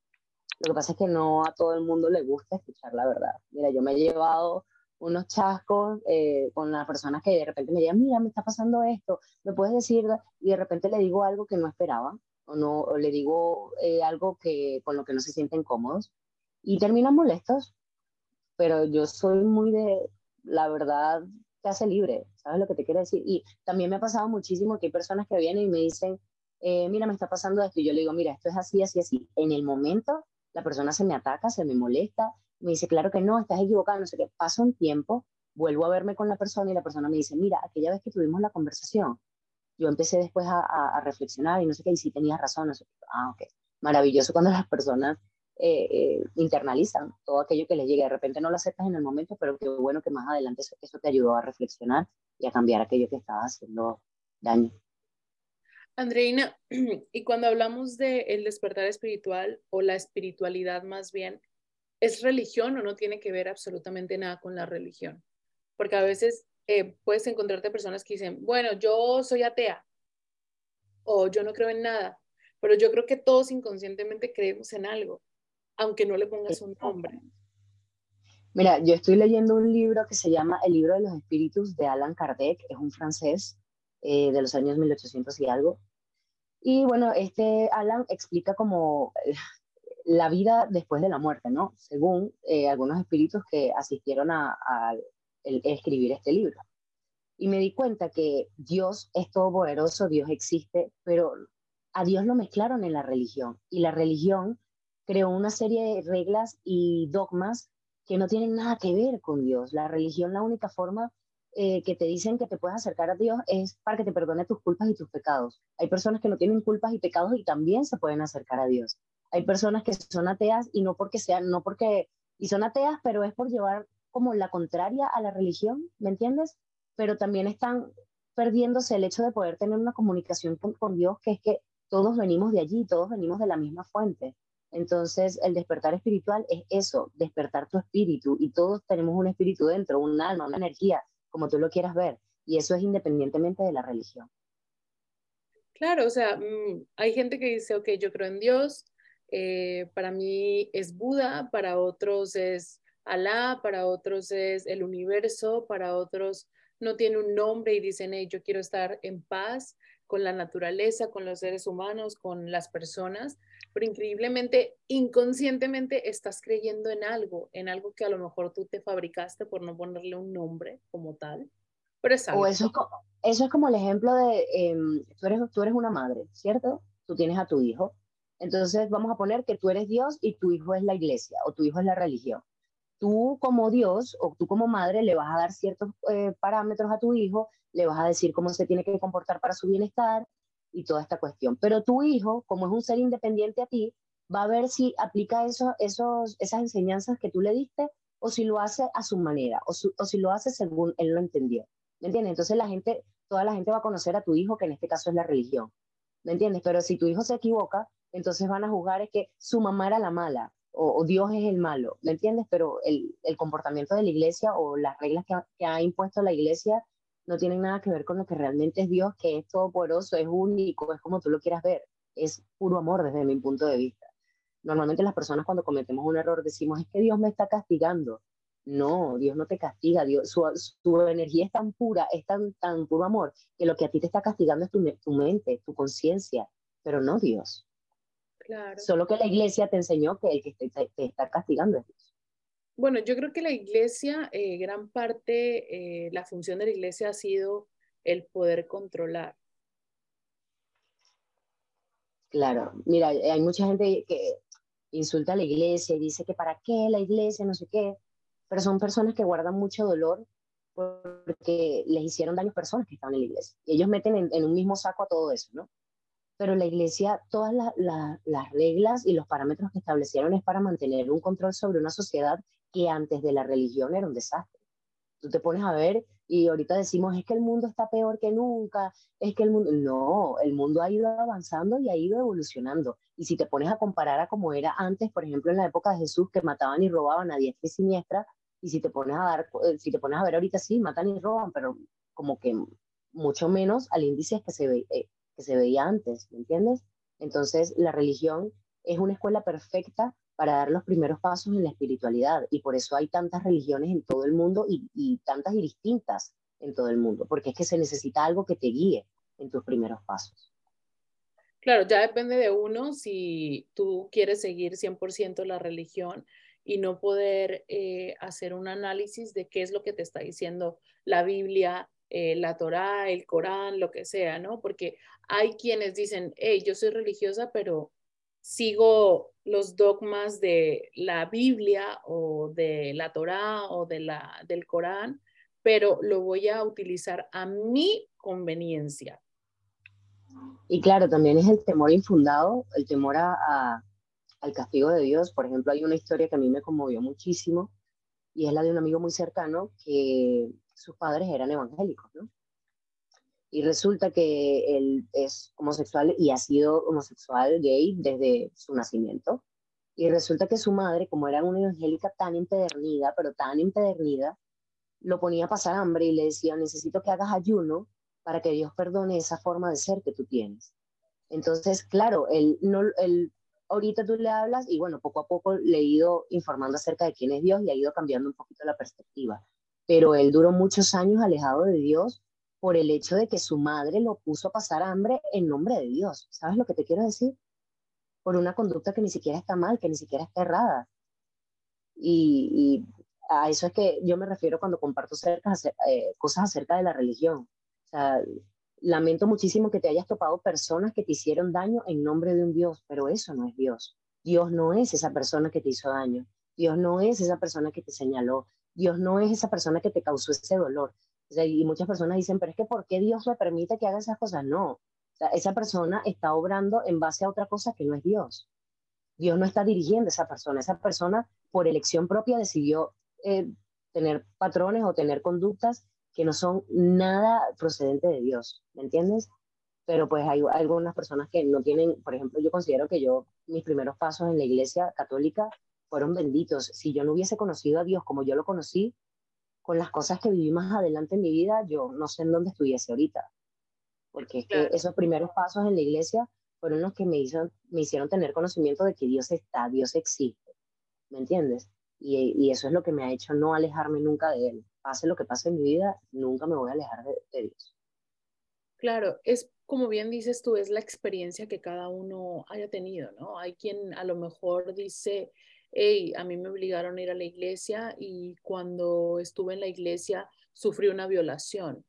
Lo que pasa es que no a todo el mundo le gusta escuchar la verdad. Mira, yo me he llevado unos chascos eh, con las personas que de repente me digan, mira, me está pasando esto, me puedes decir, y de repente le digo algo que no esperaba, o no le digo eh, algo que con lo que no se sienten cómodos y terminan molestos. Pero yo soy muy de la verdad te hace libre, ¿sabes lo que te quiero decir? Y también me ha pasado muchísimo que hay personas que vienen y me dicen, eh, mira, me está pasando esto, y yo le digo, mira, esto es así, así, así. En el momento, la persona se me ataca, se me molesta, me dice, claro que no, estás equivocado, no sé qué. Pasa un tiempo, vuelvo a verme con la persona y la persona me dice, mira, aquella vez que tuvimos la conversación, yo empecé después a, a, reflexionar y no sé qué, y sí tenía razón, no sé qué. Ah, ok. Maravilloso cuando las personas eh, eh, internalizan todo aquello que les llega. De repente no lo aceptas en el momento, pero qué bueno que más adelante eso, te ayudó a reflexionar y a cambiar aquello que estaba haciendo daño. Andreina, y cuando hablamos de el despertar espiritual o la espiritualidad más bien, ¿es religión o no tiene que ver absolutamente nada con la religión? Porque a veces eh, puedes encontrarte personas que dicen, bueno, yo soy atea o yo no creo en nada, pero yo creo que todos inconscientemente creemos en algo, aunque no le pongas un nombre. Mira, yo estoy leyendo un libro que se llama El libro de los espíritus de Alan Kardec, es un francés eh, de los años 1800 y algo. Y bueno, este Alan explica como eh, la vida después de la muerte, ¿no? Según eh, algunos espíritus que asistieron a, escribir este libro. Y me di cuenta que Dios es todopoderoso, Dios existe, pero a Dios lo mezclaron en la religión. Y la religión creó una serie de reglas y dogmas que no tienen nada que ver con Dios. La religión, la única forma eh, que te dicen que te puedes acercar a Dios es para que te perdone tus culpas y tus pecados. Hay personas que no tienen culpas y pecados y también se pueden acercar a Dios. Hay personas que son ateas y no porque sean, no porque, y son ateas, pero es por llevar como la contraria a la religión, ¿me entiendes? Pero también están perdiéndose el hecho de poder tener una comunicación con, con Dios, que es que todos venimos de allí, todos venimos de la misma fuente. Entonces, el despertar espiritual es eso, despertar tu espíritu y todos tenemos un espíritu dentro, un alma, una energía, como tú lo quieras ver. Y eso es independientemente de la religión. Claro, o sea, mm, hay gente que dice, ok, yo creo en Dios, eh, para mí es Buda, para otros es Alá, para otros es el universo, para otros no tiene un nombre y dicen, hey, yo quiero estar en paz con la naturaleza, con los seres humanos, con las personas pero increíblemente, inconscientemente estás creyendo en algo, en algo que a lo mejor tú te fabricaste por no ponerle un nombre como tal. Pero es algo. O eso, eso es como el ejemplo de, em, tú, eres, tú eres una madre, ¿cierto? Tú tienes a tu hijo. Entonces vamos a poner que tú eres Dios y tu hijo es la iglesia o tu hijo es la religión. Tú como Dios o tú como madre le vas a dar ciertos eh, parámetros a tu hijo, le vas a decir cómo se tiene que comportar para su bienestar, y toda esta cuestión. Pero tu hijo, como es un ser independiente a ti, va a ver si aplica eso, esos, esas enseñanzas que tú le diste o si lo hace a su manera o, o si lo hace según él lo entendió. ¿Me entiendes? Entonces la gente, toda la gente va a conocer a tu hijo, que en este caso es la religión. ¿Me entiendes? Pero si tu hijo se equivoca, entonces van a juzgar es que su mamá era la mala o, Dios es el malo, ¿me entiendes? Pero el, comportamiento de la iglesia o las reglas que ha impuesto la iglesia no tienen nada que ver con lo que realmente es Dios, que es todopoderoso, es único, es como tú lo quieras ver, es puro amor desde mi punto de vista. Normalmente las personas cuando cometemos un error decimos, es que Dios me está castigando. No, Dios no te castiga, Dios, su, energía es tan pura, es tan, tan puro amor, que lo que a ti te está castigando es tu, tu mente, tu conciencia, pero no Dios. Claro. Solo que la iglesia te enseñó que el que te, te está castigando es Dios. Bueno, yo creo que la iglesia, eh, gran parte, eh, la función de la iglesia ha sido el poder controlar. Claro, mira, hay mucha gente que insulta a la iglesia y dice que para qué la iglesia, no sé qué, pero son personas que guardan mucho dolor porque les hicieron daño a personas que estaban en la iglesia. Y ellos meten en, un mismo saco a todo eso, ¿no? Pero la iglesia, todas las reglas y los parámetros que establecieron es para mantener un control sobre una sociedad que antes de la religión era un desastre. Tú te pones a ver y ahorita decimos, es que el mundo está peor que nunca, es que el mundo, no, el mundo ha ido avanzando y ha ido evolucionando. Y si te pones a comparar a como era antes, por ejemplo, en la época de Jesús, que mataban y robaban a diestra y siniestra, y si te pones a dar, eh, si te pones a ver ahorita sí, matan y roban, pero como que mucho menos al índice que se, ve, eh, que se veía antes, ¿me entiendes? Entonces, la religión es una escuela perfecta para dar los primeros pasos en la espiritualidad. Y por eso hay tantas religiones en todo el mundo y, tantas y distintas en todo el mundo, porque es que se necesita algo que te guíe en tus primeros pasos. Claro, ya depende de uno si tú quieres seguir 100% la religión y no poder eh, hacer un análisis de qué es lo que te está diciendo la Biblia, eh, la Torá, el Corán, lo que sea, ¿no? Porque hay quienes dicen, hey, yo soy religiosa, pero sigo los dogmas de la Biblia o de la Torá o de la, del Corán, pero lo voy a utilizar a mi conveniencia. Y claro, también es el temor infundado, el temor a, al castigo de Dios. Por ejemplo, hay una historia que a mí me conmovió muchísimo y es la de un amigo muy cercano que sus padres eran evangélicos, ¿no? Y resulta que él es homosexual y ha sido homosexual gay desde su nacimiento. Y resulta que su madre, como era una evangélica tan empedernida, pero tan empedernida, lo ponía a pasar hambre y le decía, necesito que hagas ayuno para que Dios perdone esa forma de ser que tú tienes. Entonces, claro, él, no, él, ahorita tú le hablas y bueno, poco a poco le he ido informando acerca de quién es Dios y ha ido cambiando un poquito la perspectiva. Pero él duró muchos años alejado de Dios por el hecho de que su madre lo puso a pasar hambre en nombre de Dios. ¿Sabes lo que te quiero decir? Por una conducta que ni siquiera está mal, que ni siquiera está errada. Y, a eso es que yo me refiero cuando comparto cerca, eh, cosas acerca de la religión. O sea, lamento muchísimo que te hayas topado personas que te hicieron daño en nombre de un Dios, pero eso no es Dios. Dios no es esa persona que te hizo daño. Dios no es esa persona que te señaló. Dios no es esa persona que te causó ese dolor. y muchas personas dicen, pero es que ¿por qué Dios me permite que haga esas cosas? No. esa persona está obrando en base a otra cosa que no es Dios. Dios no está dirigiendo a esa persona. Esa persona, por elección propia, decidió eh, tener patrones o tener conductas que no son nada procedentes de Dios, ¿me entiendes? Pero pues hay, algunas personas que no tienen, por ejemplo, yo considero que yo, mis primeros pasos en la iglesia católica fueron benditos. Si yo no hubiese conocido a Dios como yo lo conocí, con las cosas que viví más adelante en mi vida, yo no sé en dónde estuviese ahorita. Porque es que esos primeros pasos en la iglesia fueron los que me, hizo, me hicieron tener conocimiento de que Dios está, Dios existe. ¿Me entiendes? Y, y, eso es lo que me ha hecho no alejarme nunca de Él pase lo que pase en mi vida, nunca me voy a alejar de, Dios. Claro, es como bien dices tú, es la experiencia que cada uno haya tenido, ¿no? Hay quien a lo mejor dice, hey, a mí me obligaron a ir a la iglesia y cuando estuve en la iglesia sufrí una violación.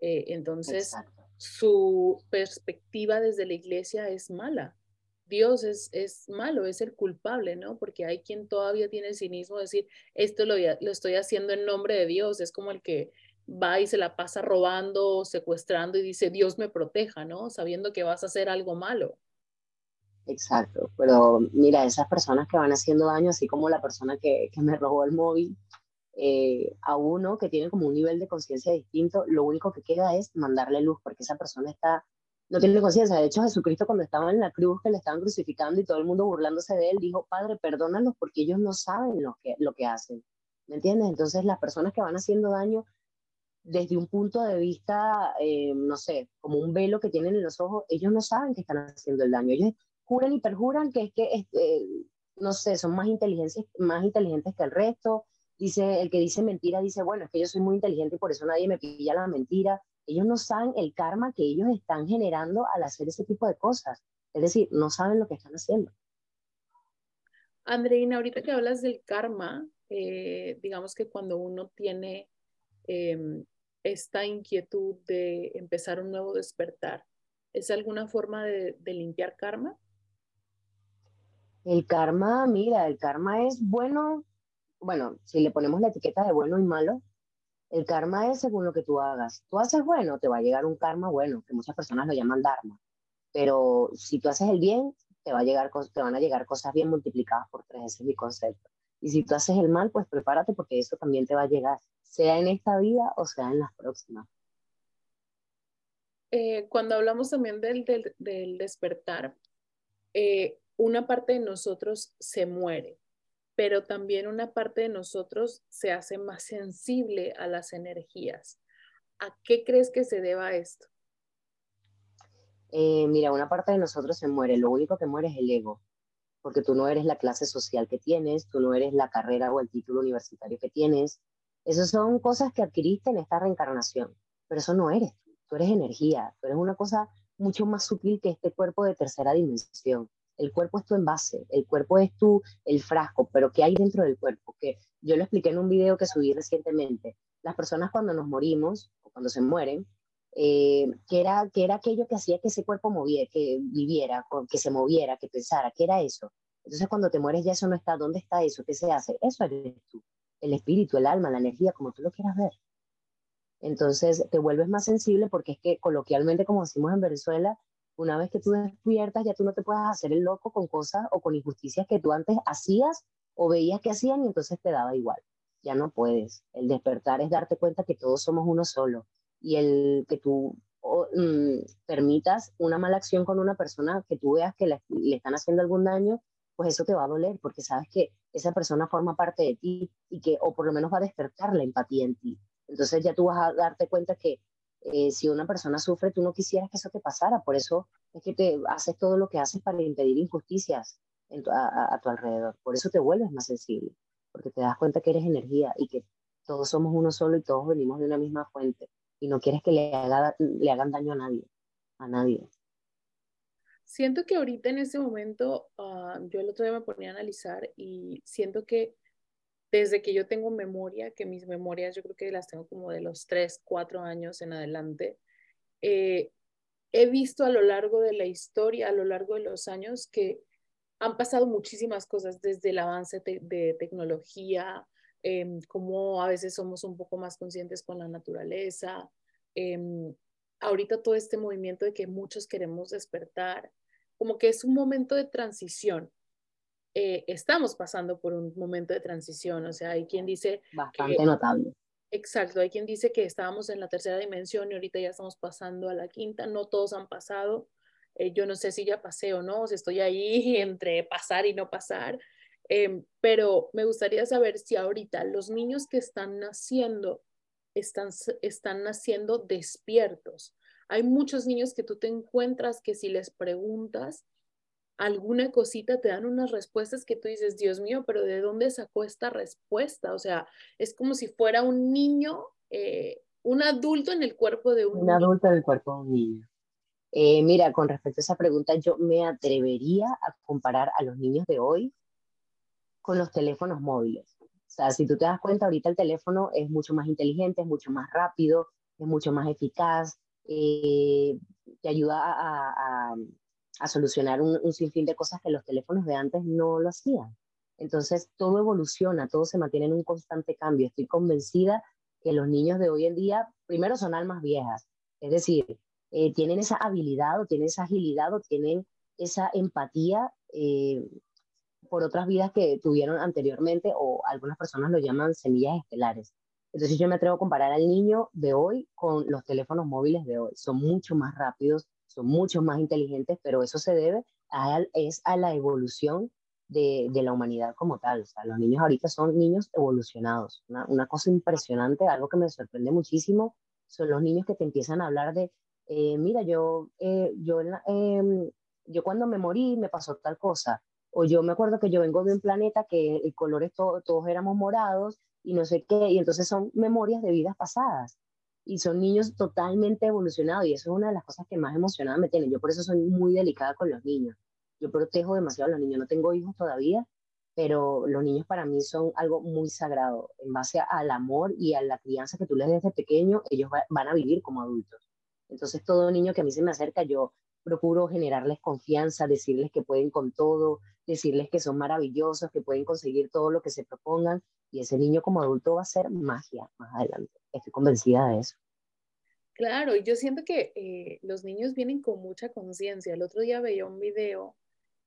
Eh, entonces, su perspectiva desde la iglesia es mala. Dios es, es malo, es el culpable, ¿no? Porque hay quien todavía tiene el cinismo de decir, esto lo, lo estoy haciendo en nombre de Dios, es como el que va y se la pasa robando, secuestrando y dice, Dios me proteja, ¿no? Sabiendo que vas a hacer algo malo. Exacto, pero mira, esas personas que van haciendo daño, así como la persona que, que me robó el móvil, eh, a uno que tiene como un nivel de conciencia distinto, lo único que queda es mandarle luz, porque esa persona está no tiene conciencia. De hecho, Jesucristo cuando estaba en la cruz, que le estaban crucificando y todo el mundo burlándose de él, dijo, Padre, perdónalos porque ellos no saben lo que, lo que hacen. ¿Me entiendes? Entonces, las personas que van haciendo daño desde un punto de vista, eh, no sé, como un velo que tienen en los ojos, ellos no saben que están haciendo el daño. Ellos juran y perjuran que es que, este, no sé, son más inteligentes, más inteligentes que el resto. Dice, el que dice mentira dice, bueno, es que yo soy muy inteligente y por eso nadie me pilla la mentira ellos no saben el karma que ellos están generando al hacer ese tipo de cosas. Es decir, no saben lo que están haciendo. Andreina, ahorita que hablas del karma, eh, digamos que cuando uno tiene em, esta inquietud de empezar un nuevo despertar, ¿es alguna forma de, de limpiar karma? El karma, mira, el karma es bueno, bueno, si le ponemos la etiqueta de bueno y malo, el karma es según lo que tú hagas. Tú haces bueno, te va a llegar un karma bueno, que muchas personas lo llaman dharma. Pero si tú haces el bien, te, va a llegar, te van a llegar cosas bien multiplicadas por tres, ese es mi concepto. Y si tú haces el mal, pues prepárate porque eso también te va a llegar, sea en esta vida o sea en las próximas. Eh, cuando hablamos también del, del, despertar, eh, una parte de nosotros se muere pero también una parte de nosotros se hace más sensible a las energías. ¿A qué crees que se deba esto? Eh, mira, una parte de nosotros se muere, lo único que muere es el ego, porque tú no eres la clase social que tienes, tú no eres la carrera o el título universitario que tienes. Esas son cosas que adquiriste en esta reencarnación, pero eso no eres tú, eres energía, tú eres una cosa mucho más sutil que este cuerpo de tercera dimensión el cuerpo es tu envase, el cuerpo es tu, el frasco, pero ¿qué hay dentro del cuerpo? Que yo lo expliqué en un video que subí recientemente. Las personas cuando nos morimos, o cuando se mueren, eh, ¿qué, era, era aquello que hacía que ese cuerpo moviera, que viviera, que se moviera, que pensara? ¿Qué era eso? Entonces cuando te mueres ya eso no está. ¿Dónde está eso? ¿Qué se hace? Eso eres tú. El espíritu, el alma, la energía, como tú lo quieras ver. Entonces te vuelves más sensible porque es que coloquialmente, como decimos en Venezuela, una vez que tú despiertas, ya tú no te puedes hacer el loco con cosas o con injusticias que tú antes hacías o veías que hacían y entonces te daba igual. Ya no puedes. El despertar es darte cuenta que todos somos uno solo y el que tú mm, permitas una mala acción con una persona que tú veas que le, están haciendo algún daño, pues eso te va a doler porque sabes que esa persona forma parte de ti y que, o por lo menos va a despertar la empatía en ti. Entonces ya tú vas a darte cuenta que eh, si una persona sufre, tú no quisieras que eso te pasara. Por eso es que te haces todo lo que haces para impedir injusticias a, a, tu alrededor. Por eso te vuelves más sensible, porque te das cuenta que eres energía y que todos somos uno solo y todos venimos de una misma fuente y no quieres que le, haga, le hagan daño a nadie, a nadie. Siento que ahorita en este momento, ah, yo el otro día me ponía a analizar y siento que desde que yo tengo memoria, que mis memorias yo creo que las tengo como de los 3, 4 años en adelante, eh, he visto a lo largo de la historia, a lo largo de los años, que han pasado muchísimas cosas, desde el avance de tecnología, eh, cómo a veces somos un poco más conscientes con la naturaleza. Em, ahorita todo este movimiento de que muchos queremos despertar, como que es un momento de transición. Eh, estamos pasando por un momento de transición, o sea, hay quien dice... Bastante notable. Exacto, hay quien dice que estábamos en la tercera dimensión y ahorita ya estamos pasando a la quinta, no todos han pasado, eh, yo no sé si ya pasé o no, si estoy ahí entre pasar y no pasar, Em, pero me gustaría saber si ahorita los niños que están naciendo están, están naciendo despiertos. Hay muchos niños que tú te encuentras que si les preguntas alguna cosita, te dan unas respuestas que tú dices, Dios mío, pero ¿de dónde sacó esta respuesta? O sea, es como si fuera un niño, eh, un adulto en el cuerpo de un, un adulto en el cuerpo de un niño. Eh, mira, con respecto a esa pregunta, yo me atrevería a comparar a los niños de hoy con los teléfonos móviles. O sea, si tú te das cuenta, ahorita el teléfono es mucho más inteligente, es mucho más rápido, es mucho más eficaz, eh, te ayuda a, a, solucionar un, un, sinfín de cosas que los teléfonos de antes no lo hacían. Entonces, todo evoluciona, todo se mantiene en un constante cambio. Estoy convencida que los niños de hoy en día, primero son almas viejas, es decir, eh, tienen esa habilidad o tienen esa agilidad o tienen esa empatía eh, por otras vidas que tuvieron anteriormente o algunas personas lo llaman semillas estelares. Entonces yo me atrevo a comparar al niño de hoy con los teléfonos móviles de hoy. Son mucho más rápidos, son mucho más inteligentes, pero eso se debe a, es a la evolución de, de, la humanidad como tal. O sea, los niños ahorita son niños evolucionados. Una, una cosa impresionante, algo que me sorprende muchísimo, son los niños que te empiezan a hablar de, eh, mira, yo, eh, yo, eh, yo cuando me morí me pasó tal cosa, o yo me acuerdo que yo vengo de un planeta que el color es todo, todos éramos morados y no sé qué, y entonces son memorias de vidas pasadas. Y son niños totalmente evolucionados y eso es una de las cosas que más emocionada me tiene. Yo por eso soy muy delicada con los niños. Yo protejo demasiado a los niños. No tengo hijos todavía, pero los niños para mí son algo muy sagrado. En base al amor y a la crianza que tú les des desde pequeño, ellos van a vivir como adultos. Entonces todo niño que a mí se me acerca, yo procuro generarles confianza, decirles que pueden con todo, decirles que son maravillosos, que pueden conseguir todo lo que se propongan y ese niño como adulto va a ser magia más adelante. Estoy convencida de eso. Claro, yo siento que eh, los niños vienen con mucha conciencia. El otro día veía un video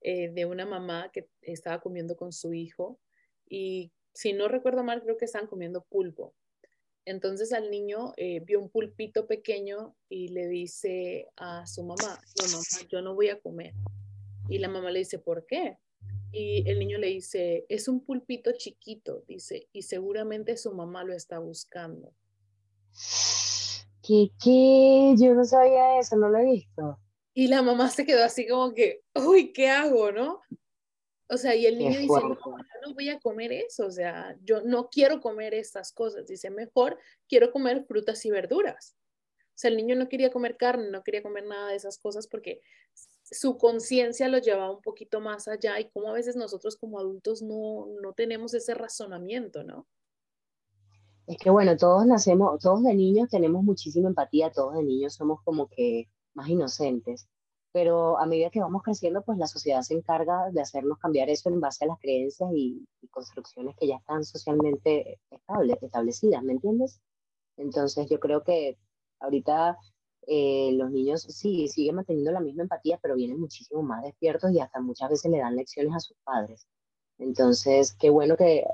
eh, de una mamá que estaba comiendo con su hijo y si no recuerdo mal, creo que estaban comiendo pulpo. Entonces al niño eh, vio un pulpito pequeño y le dice a su mamá, mamá, yo no voy a comer. Y la mamá le dice, ¿por qué? Y el niño le dice, es un pulpito chiquito, dice, y seguramente su mamá lo está buscando. ¿Qué, qué? Yo no sabía eso, no lo he visto. Y la mamá se quedó así como que, uy, ¿qué hago, no? O sea, y el niño dice, no, yo no voy a comer eso, o sea, yo no quiero comer estas cosas. Dice, mejor quiero comer frutas y verduras. O sea, el niño no quería comer carne, no quería comer nada de esas cosas porque su conciencia lo llevaba un poquito más allá y como a veces nosotros como adultos no, no tenemos ese razonamiento, ¿no? Es que bueno, todos nacemos, todos de niños tenemos muchísima empatía, todos de niños somos como que más inocentes, pero a medida que vamos creciendo, pues la sociedad se encarga de hacernos cambiar eso en base a las creencias y, construcciones que ya están socialmente estable, establecidas, ¿me entiendes? Entonces yo creo que ahorita eh, los niños sí siguen manteniendo la misma empatía, pero vienen muchísimo más despiertos y hasta muchas veces le dan lecciones a sus padres. Entonces, qué bueno que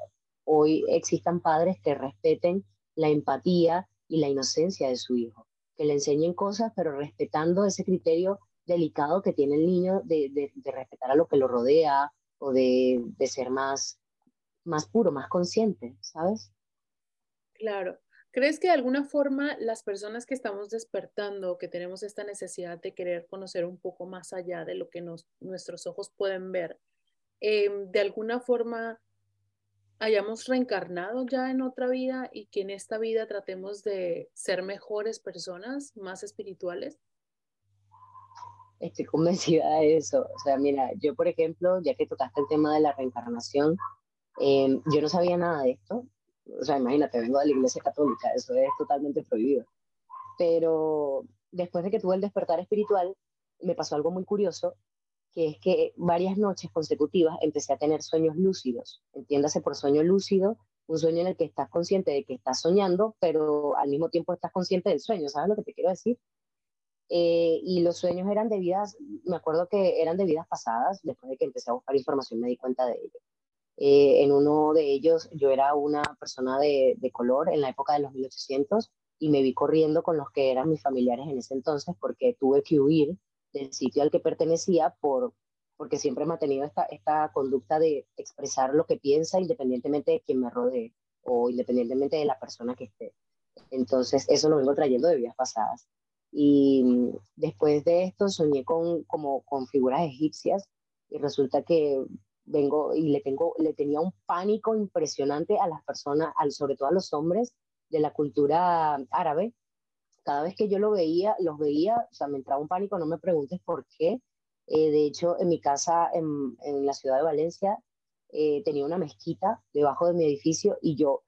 hoy existan padres que respeten la empatía y la inocencia de su hijo que le enseñen cosas, pero respetando ese criterio delicado que tiene el niño de, de, respetar a lo que lo rodea o de, de ser más, más puro, más consciente, ¿sabes? Claro. ¿Crees que de alguna forma las personas que estamos despertando, que tenemos esta necesidad de querer conocer un poco más allá de lo que nos, nuestros ojos pueden ver, em, de alguna forma hayamos reencarnado ya en otra vida y que en esta vida tratemos de ser mejores personas, más espirituales? Estoy convencida de eso. O sea, mira, yo por ejemplo, ya que tocaste el tema de la reencarnación, em, yo no sabía nada de esto o sea, imagínate, vengo de la iglesia católica, eso es totalmente prohibido. Pero después de que tuve el despertar espiritual, me pasó algo muy curioso, es que varias noches consecutivas empecé a tener sueños lúcidos. Entiéndase por sueño lúcido, un sueño en el que estás consciente de que estás soñando, pero al mismo tiempo estás consciente del sueño, ¿sabes lo que te quiero decir? Eh, y los sueños eran de vidas, me acuerdo que eran de vidas pasadas, después de que empecé a buscar información me di cuenta de ello. Eh, en uno de ellos yo era una persona de, color en la época de los 1800 y me vi corriendo con los que eran mis familiares en ese entonces porque tuve que huir del sitio al que pertenecía por, porque siempre he mantenido esta, esta conducta de expresar lo que piensa independientemente de quien me rodee o independientemente de la persona que esté. Entonces eso lo vengo trayendo de vidas pasadas. Y mm, después de esto soñé con, como, con figuras egipcias y resulta que vengo y le, tengo, le tenía un pánico impresionante a las personas, sobre todo a los hombres de la cultura árabe. Cada vez que yo lo veía, los veía, o sea, me entraba un pánico, no me preguntes por qué. Eh, de hecho, en mi casa, en, la ciudad de Valencia, eh, tenía una mezquita debajo de mi edificio y yo, o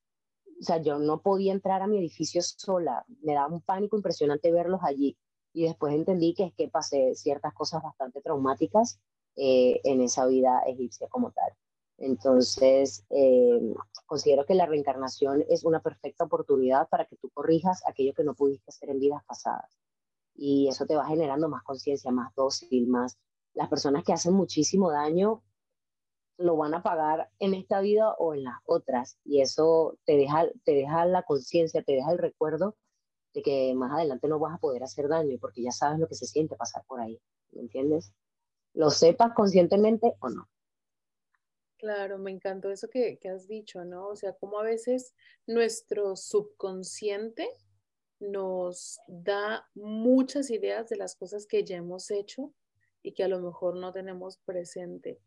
sea, yo no podía entrar a mi edificio sola. Me daba un pánico impresionante verlos allí. Y después entendí que es que pasé ciertas cosas bastante traumáticas eh, en esa vida egipcia como tal. Entonces, eh, considero que la reencarnación es una perfecta oportunidad para que tú corrijas aquello que no pudiste hacer en vidas pasadas. Y eso te va generando más conciencia, más dócil, más... Las personas que hacen muchísimo daño lo van a pagar en esta vida o en las otras. Y eso te deja, te deja la conciencia, te deja el recuerdo de que más adelante no vas a poder hacer daño porque ya sabes lo que se siente pasar por ahí. ¿Me entiendes? lo sepas conscientemente o no. Claro, me encantó eso que, has dicho, ¿no? O sea, como a veces nuestro subconsciente nos da muchas ideas de las cosas que ya hemos hecho y que a lo mejor no tenemos presente.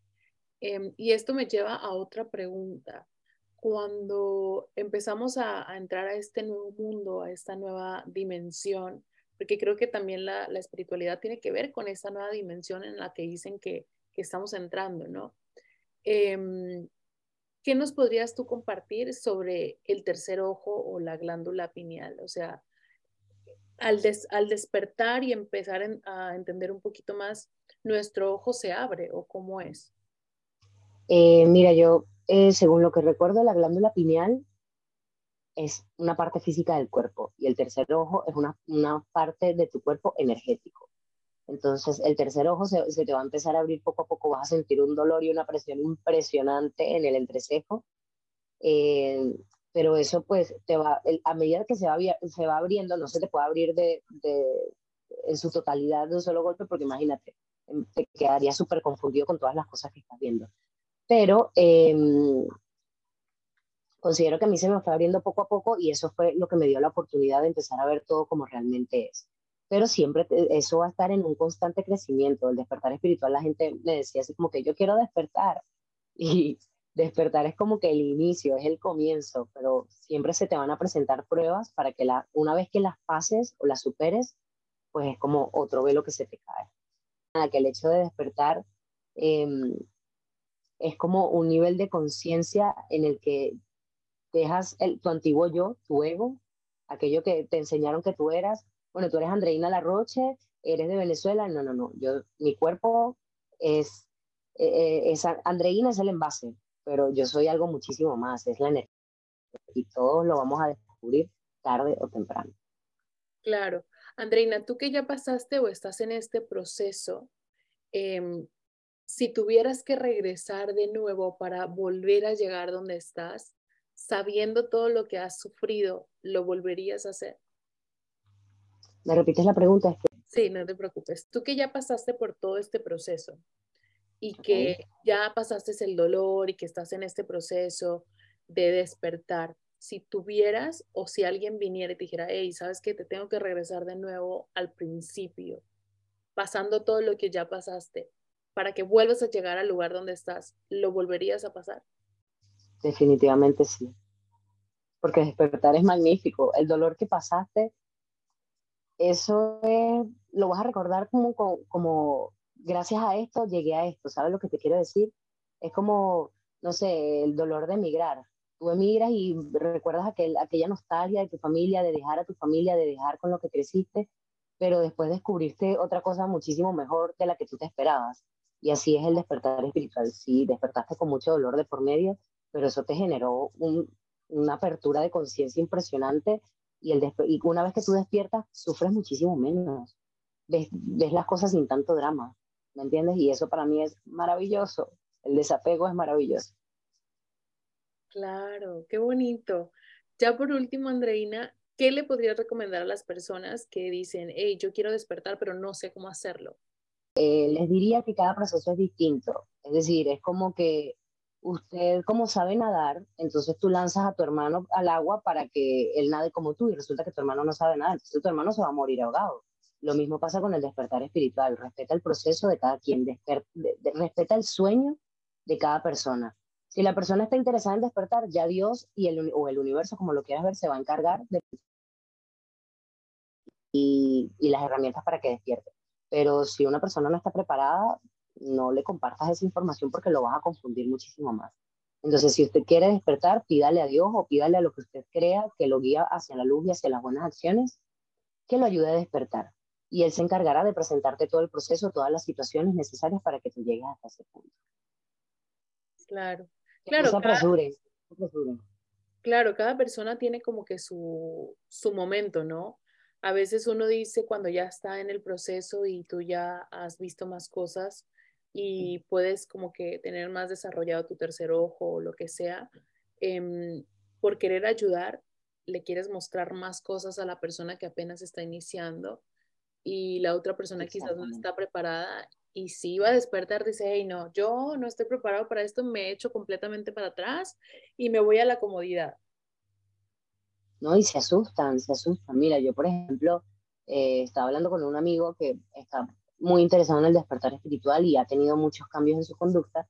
Em, y esto me lleva a otra pregunta. Cuando empezamos a, entrar a este nuevo mundo, a esta nueva dimensión, porque creo que también la, la, espiritualidad tiene que ver con esa nueva dimensión en la que dicen que, que estamos entrando, ¿no? Eh, ¿Qué nos podrías tú compartir sobre el tercer ojo o la glándula pineal? O sea, al, des, al despertar y empezar a entender un poquito más, ¿nuestro ojo se abre o cómo es? Eh, mira, yo, eh, según lo que recuerdo, la glándula pineal es una parte física del cuerpo y el tercer ojo es una, una parte de tu cuerpo energético. Entonces, el tercer ojo se, te va a empezar a abrir poco a poco, vas a sentir un dolor y una presión impresionante en el entrecejo, eh, pero eso pues te va, a medida que se va, se va abriendo, no se te puede abrir de, en su totalidad de un solo golpe, porque imagínate, em, te quedaría súper confundido con todas las cosas que estás viendo. Pero eh, considero que a mí se me fue abriendo poco a poco y eso fue lo que me dio la oportunidad de empezar a ver todo como realmente es. Pero siempre eso va a estar en un constante crecimiento. El despertar espiritual, la gente me decía así como que yo quiero despertar. Y despertar es como que el inicio, es el comienzo, pero siempre se te van a presentar pruebas para que la, una vez que las pases o las superes, pues es como otro velo que se te cae. Que el hecho de despertar eh, es como un nivel de conciencia en el que dejas el, tu antiguo yo, tu ego, aquello que te enseñaron que tú eras, bueno, tú eres Andreina Larroche, eres de Venezuela, no, no, no, yo, mi cuerpo es, eh, eh Andreina es el envase, pero yo soy algo muchísimo más, es la energía, y todos lo vamos a descubrir tarde o temprano. Claro. Andreina, tú que ya pasaste o estás en este proceso, eh, si tuvieras que regresar de nuevo para volver a llegar donde estás, sabiendo todo lo que has sufrido, ¿lo volverías a hacer? ¿Me repites la pregunta? Sí, no te preocupes. Tú que ya pasaste por todo este proceso y que ya pasaste el dolor y que estás en este proceso de despertar, si tuvieras o si alguien viniera y te dijera, hey, sabes que te tengo que regresar de nuevo al principio, pasando todo lo que ya pasaste, para que vuelvas a llegar al lugar donde estás, ¿lo volverías a pasar? Definitivamente sí. Porque despertar es magnífico. El dolor que pasaste, eso lo vas a recordar como, como, gracias a esto llegué a esto. ¿Sabes lo que te quiero decir? Es como, no sé, el dolor de emigrar. Tú emigras y recuerdas aquel, aquella nostalgia de tu familia, de dejar a tu familia, de dejar con lo que creciste, pero después descubriste otra cosa muchísimo mejor de la que tú te esperabas. Y así es el despertar espiritual. Sí, despertaste con mucho dolor de por medio, pero eso te generó una apertura de conciencia impresionante y, el y una vez que tú despiertas, sufres muchísimo menos. Ves, ves las cosas sin tanto drama, ¿me entiendes? Y eso para mí es maravilloso. El desapego es maravilloso. Claro, qué bonito. Ya por último, Andreina, ¿qué le podrías recomendar a las personas que dicen, hey, yo quiero despertar, pero no sé cómo hacerlo? Eh, les diría que cada proceso es distinto. Es decir, es como que usted, como sabe nadar, entonces tú lanzas a tu hermano al agua para que él nade como tú y resulta que tu hermano no sabe nada, entonces tu hermano se va a morir ahogado. Lo mismo pasa con el despertar espiritual. Respeta el proceso de cada quien, respeta el sueño de cada persona. Si la persona está interesada en despertar, ya Dios y el, o el universo, como lo quieras ver, se va a encargar de y, y las herramientas para que despierte. Pero si una persona no está preparada, no le compartas esa información porque lo vas a confundir muchísimo más. Entonces, si usted quiere despertar, pídale a Dios o pídale a lo que usted crea que lo guía hacia la luz y hacia las buenas acciones, que lo ayude a despertar. Y Él se encargará de presentarte todo el proceso, todas las situaciones necesarias para que tú llegues hasta ese punto. Claro, claro. No Claro, cada persona tiene como que su, su momento, ¿no? A veces uno dice cuando ya está en el proceso y tú ya has visto más cosas y puedes como que tener más desarrollado tu tercer ojo o lo que sea, em, por querer ayudar, le quieres mostrar más cosas a la persona que apenas está iniciando y la otra persona quizás no está preparada y si va a despertar dice, hey, no, yo no estoy preparado para esto, me echo completamente para atrás y me voy a la comodidad. ¿no? Y se asustan, se asustan. Mira, yo, por ejemplo, eh, estaba hablando con un amigo que está muy interesado en el despertar espiritual y ha tenido muchos cambios en su conducta,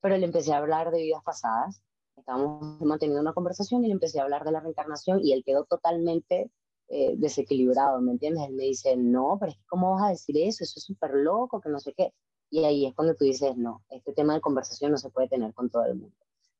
pero le empecé a hablar de vidas pasadas. Estábamos manteniendo una conversación y le empecé a hablar de la reencarnación y él quedó totalmente eh, desequilibrado, ¿me entiendes? Él me dice, no, pero es que ¿cómo vas a decir eso? Eso es súper loco, que no sé qué. Y ahí es cuando tú dices, no, este tema de conversación no se puede tener con todo el mundo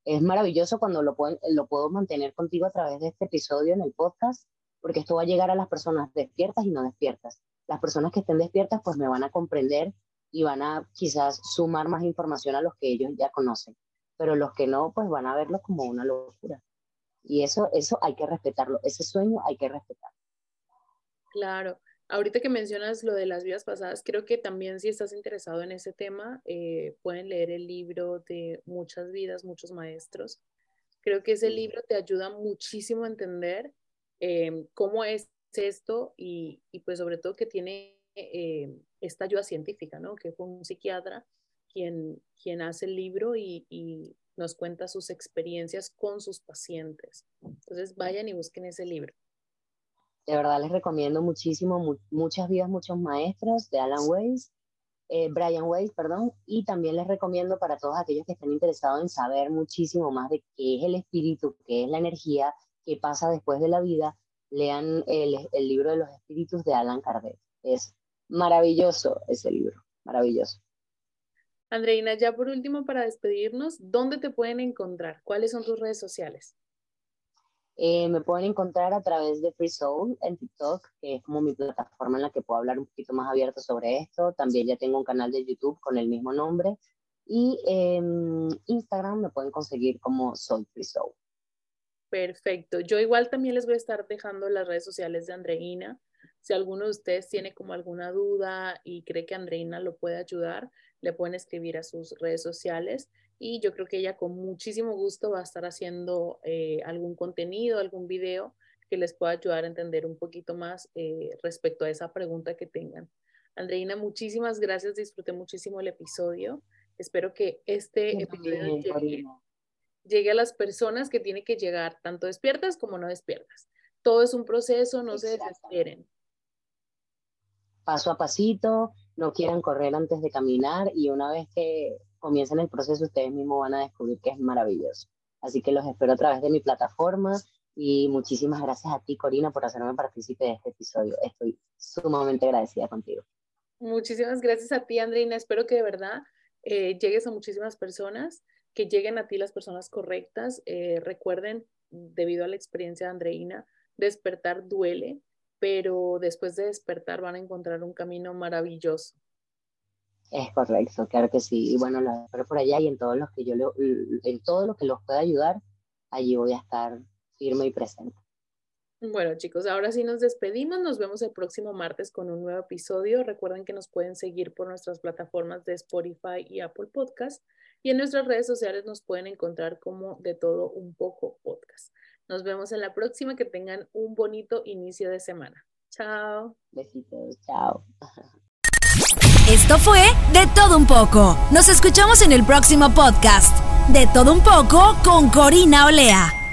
es maravilloso cuando lo, lo puedo mantener contigo a través de este episodio en el podcast, porque esto va a llegar a las personas despiertas y no despiertas. Las personas que estén despiertas pues me van a comprender y van a quizás sumar más información a los que ellos ya conocen, pero los que no pues van a verlo como una locura. Y eso, eso hay que respetarlo, ese sueño hay que respetarlo. Claro, Ahorita que mencionas lo de las vidas pasadas, creo que también si estás interesado en ese tema, eh, pueden leer el libro de Muchas vidas, muchos maestros. Creo que ese libro te ayuda muchísimo a entender em, cómo es esto y, pues sobre todo que tiene em, esta ayuda científica, ¿no? Que fue un psiquiatra quien, quien hace el libro y, y nos cuenta sus experiencias con sus pacientes. Entonces vayan y busquen ese libro. De verdad les recomiendo muchísimo, muchas vidas, muchos maestros de Alan Weiss, eh, Brian Weiss, perdón, y también les recomiendo para todos aquellos que estén interesados en saber muchísimo más de qué es el espíritu, qué es la energía, qué pasa después de la vida, lean el, el libro de los espíritus de Alan Kardec. Es maravilloso ese libro, maravilloso. Andreina, ya por último, para despedirnos, ¿dónde te pueden encontrar? ¿Cuáles son tus redes sociales? Eh, me pueden encontrar a través de Free Soul en TikTok, que es como mi plataforma en la que puedo hablar un poquito más abierto sobre esto. También ya tengo un canal de YouTube con el mismo nombre. Y en Instagram me pueden conseguir como Soul Free Soul. Perfecto. Yo igual también les voy a estar dejando las redes sociales de Andreina. Si alguno de ustedes tiene como alguna duda y cree que Andreina lo puede ayudar, le pueden escribir a sus redes sociales y yo creo que ella con muchísimo gusto va a estar haciendo eh, algún contenido, algún video que les pueda ayudar a entender un poquito más eh, respecto a esa pregunta que tengan. Andreina, muchísimas gracias, disfruté muchísimo el episodio. Espero que este episodio llegue, a las personas que tiene que llegar, tanto despiertas como no despiertas. Todo es un proceso, no se desesperen. Paso a pasito, no quieran correr antes de caminar y una vez que comiencen el proceso, ustedes mismos van a descubrir que es maravilloso. Así que los espero a través de mi plataforma y muchísimas gracias a ti, Corina, por hacerme partícipe de este episodio. Estoy sumamente agradecida contigo. Muchísimas gracias a ti, Andreina. Espero que de verdad eh, llegues a muchísimas personas, que lleguen a ti las personas correctas. Eh, recuerden, debido a la experiencia de Andreina, despertar duele, pero después de despertar van a encontrar un camino maravilloso. Es correcto, claro que sí. Y bueno, lo espero por allá y en todos los que yo en todo lo que los pueda ayudar, allí voy a estar firme y presente. Bueno, chicos, ahora sí nos despedimos. Nos vemos el próximo martes con un nuevo episodio. Recuerden que nos pueden seguir por nuestras plataformas de Spotify y Apple Podcast. Y en nuestras redes sociales nos pueden encontrar como de todo un poco podcast. Nos vemos en la próxima. Que tengan un bonito inicio de semana. Chao. Besitos. Chao. Esto fue De Todo Un poco. Nos escuchamos en el próximo podcast. De Todo Un poco con Corina Olea.